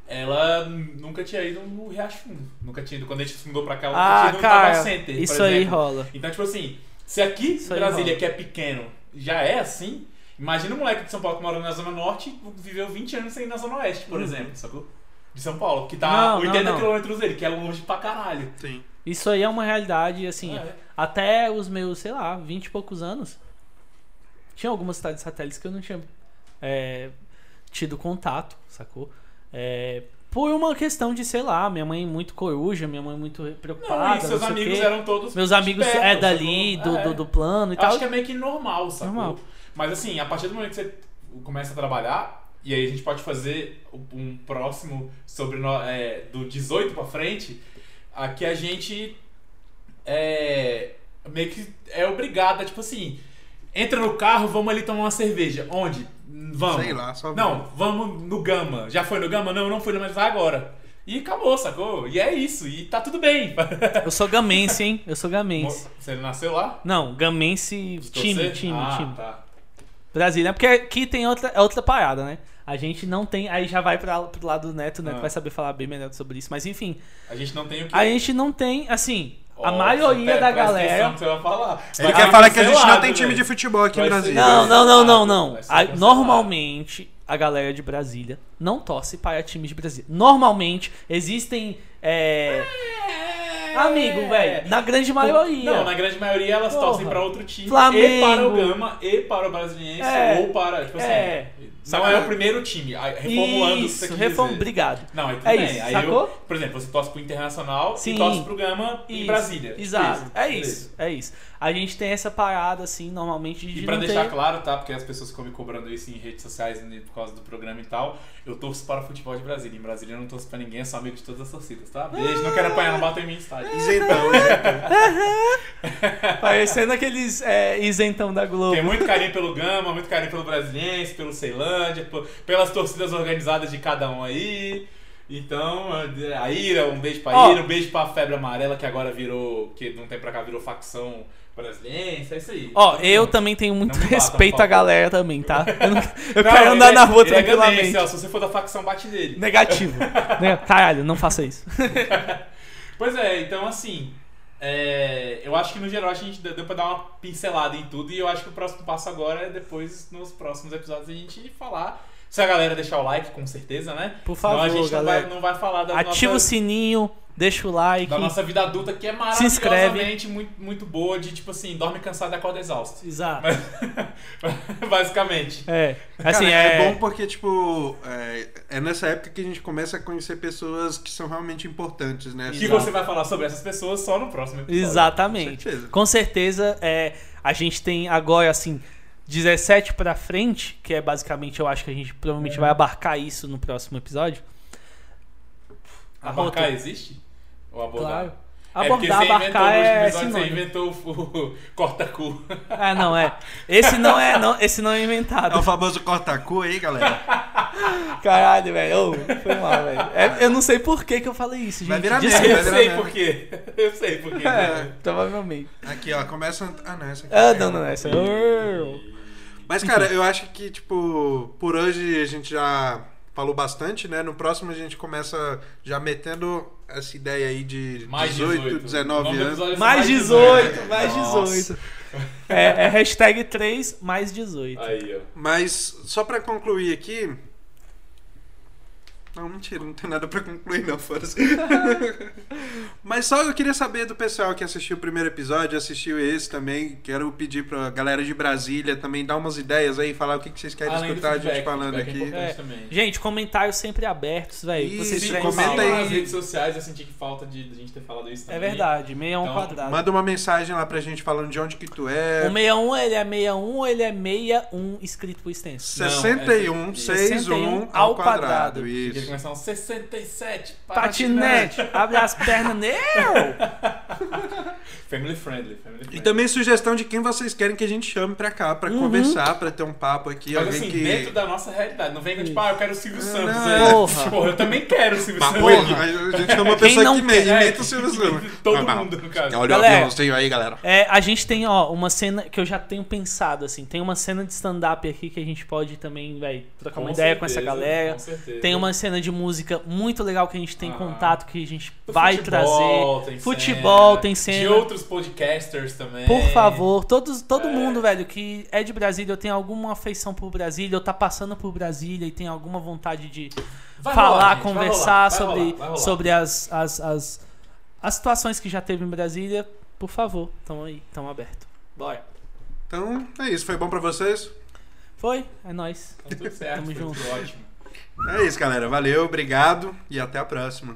Ela nunca tinha ido no Riacho Fundo. Nunca tinha ido. Quando a gente se mudou pra cá, ela nunca Ah, tinha ido no Tava cara, Center. por isso aí rola. Então, tipo assim, se aqui em Brasília, que é pequeno, já é assim, imagina um moleque de São Paulo que mora na Zona Norte e viveu 20 anos sem ir na Zona Oeste, por Uhum. exemplo, sacou? De São Paulo, que tá Não, não, 80 não. quilômetros dele, que é longe pra caralho. Sim. Isso aí é uma realidade, assim, É. até os meus, sei lá, 20 e poucos anos. Tinha algumas cidades satélites que eu não tinha é, tido contato, sacou? É, por uma questão de, sei lá, minha mãe muito coruja, minha mãe muito preocupada. Não, e seus não amigos eram todos. Meus amigos perto, é dali, sacou? do, É. do, do plano e Eu tal. Acho que é meio que normal, sacou? Normal. Mas assim, a partir do momento que você começa a trabalhar, e aí a gente pode fazer um próximo sobre no- é, do 18 pra frente, aqui a gente é, meio que é obrigada, tipo assim, entra no carro, vamos ali tomar uma cerveja. Onde? Vamos. Sei lá, só Não, vamos no Gama. Já foi no Gama? Não, não fui, mas vai agora. E acabou, sacou? E é isso, e tá tudo bem. [laughs] Eu sou gamense, hein? Eu sou gamense. Você nasceu lá? Não, gamense time, time, ah, time. Tá. Brasília, porque aqui tem outra, é outra parada, né? A gente não tem. Aí já vai pra, pro lado do Neto, o Neto Ah. vai saber falar bem melhor sobre isso. Mas enfim, A gente não tem o que. a gente não tem, assim, a maioria pera, da galera. que você vai falar. Ele quer falar que a gente não cancelado, tem time velho. de futebol aqui em Vai Brasília. Não, não, não, não, não. A- normalmente, a galera de Brasília não torce para times de Brasília. Normalmente, existem. é, Amigo, velho, na grande maioria. Não, na grande maioria elas Porra. torcem pra outro time. Flamengo. E para o Gama, e para o Brasiliense, É. ou para. Tipo assim. É. Não é o primeiro time. Reformulando Isso, quis reform... obrigado. Não, aí tudo É bem. isso, aí sacou? eu, por exemplo, você torce pro Internacional Sim. e torce pro Gama em Isso, Brasília. Exato. Isso, é beleza. isso, é isso. A gente tem essa parada, assim, normalmente de E pra não deixar ter... claro, tá? Porque as pessoas ficam me cobrando isso em redes sociais né, por causa do programa e tal. Eu torço para o futebol de Brasília. Em Brasília eu não torço pra ninguém, eu sou amigo de todas as torcidas, tá? Beijo, não quero apanhar, não batam em mim em estádio. Isentão, isentão. [laughs] Parecendo aqueles é, isentão da Globo. Tem muito carinho pelo Gama, muito carinho pelo Brasiliense, pelo Por- pelas torcidas organizadas de cada um aí. Então, a Ira, um beijo pra Ó. Ira, um beijo pra Febre Amarela, que agora virou, que não tem pra cá, virou facção brasiliense, é isso aí. Ó, Tamo eu também tenho muito batam, respeito à galera também, tá? Eu, não- [laughs] eu Não, quero andar é- na rua ele é tranquilamente. ganense, ó, se você for da facção, bate nele. Negativo. [laughs] Né? Caralho, não faça isso. [laughs] Pois é, então assim, é, eu acho que no geral a gente deu pra dar uma pincelada em tudo e eu acho que o próximo passo agora é depois, nos próximos episódios, a gente falar. Se a galera deixar o like, com certeza, né? Por Senão favor, a gente não galera. vai, não vai falar da Ativa o nossa, sininho, deixa o like. da nossa vida adulta, que é Se inscreve. maravilhosamente muito, muito boa, de tipo assim, dorme cansado e acorda exausto. Exato. [laughs] Basicamente. É. Assim, Cara, é. é bom porque, tipo, é, é nessa época que a gente começa a conhecer pessoas que são realmente importantes, né? Que você vai falar sobre essas pessoas só no próximo episódio. Exatamente. Com certeza. Com certeza, é, a gente tem agora, assim, 17 pra frente, que é basicamente, eu acho que a gente provavelmente É. vai abarcar isso no próximo episódio. Abarcar existe? Ou abordar? Claro. É porque Abordar, você inventou abarcar é episódio, você sinônimo. inventou o, o corta-cu. Ah, [laughs] não, é. Esse não é, não, esse não é inventado. É o famoso corta-cu aí, galera. [laughs] Caralho, velho. Foi mal, velho. É, eu não sei por que, que eu falei isso, gente. Vai virar meme, Eu sei por quê. Eu sei por quê. [laughs] É, provavelmente. Aqui, ó, começa. Ah, não, essa aqui. Ah, não, não, essa. Mas, cara, eu acho que, tipo, por hoje a gente já falou bastante, né? No próximo a gente começa já metendo essa ideia aí de Mais 18, 18. 19 O nome do anos. é Mais 18, mais Nossa. 18. É, é hashtag 3 mais 18. Aí, ó. Mas, só pra concluir aqui. Não, mentira, não tem nada pra concluir, não, foda-se. [laughs] Mas só eu queria saber do pessoal que assistiu o primeiro episódio, assistiu esse também. Quero pedir pra galera de Brasília também dar umas ideias aí, falar o que que vocês querem Além escutar a gente feedback, falando feedback é aqui. É. Gente, comentários sempre abertos, velho. Vocês sim, comenta aí. nas redes sociais, eu senti que falta de, de a gente ter falado isso É também. verdade, 61 Então, quadrado. Manda uma mensagem lá pra gente falando de onde que tu é. O 61, ele é 61 ou ele é 61 escrito por extenso? Não, 61, é 61 ao ao quadrado. quadrado. Isso. Começar um 67 Patinete, abre as pernas [laughs] nele. Family friendly, family E friendly. também sugestão de quem vocês querem que a gente chame pra cá, pra Uhum. conversar, pra ter um papo aqui. Mas alguém assim, que. dentro da nossa realidade. Não vem com tipo, ah, eu quero o Silvio Santos. não, aí. porra. Porra, eu também quero o Silvio Mas, Santos. porra, a gente chama uma pessoa que imita, É, o Silvio Santos. Todo Ah, mundo, no caso. Olha Galera. o aviãozinho aí, galera. É, a gente tem, ó, uma cena que eu já tenho pensado, assim. Tem uma cena de stand-up aqui que a gente pode também, velho, trocar uma Com ideia com essa certeza, galera. Com certeza. Tem uma cena de música muito legal que a gente tem Ah. contato, que a gente vai futebol, trazer. tem Futebol, cena. tem cena. De outros podcasters também. Por favor, todos, todo É. mundo, velho, que é de Brasília, eu tenho alguma afeição por Brasília, eu tá passando por Brasília e tem alguma vontade de Vai falar, rolar, vai conversar rolar, vai sobre, rolar, sobre as, as, as, as situações que já teve em Brasília, por favor, tamo aí, tamo aberto. Bora. Então, é isso. Foi bom pra vocês? Foi? É nóis. Tá tudo certo, Tamo junto. tudo ótimo. É isso, galera. Valeu, obrigado e até a próxima.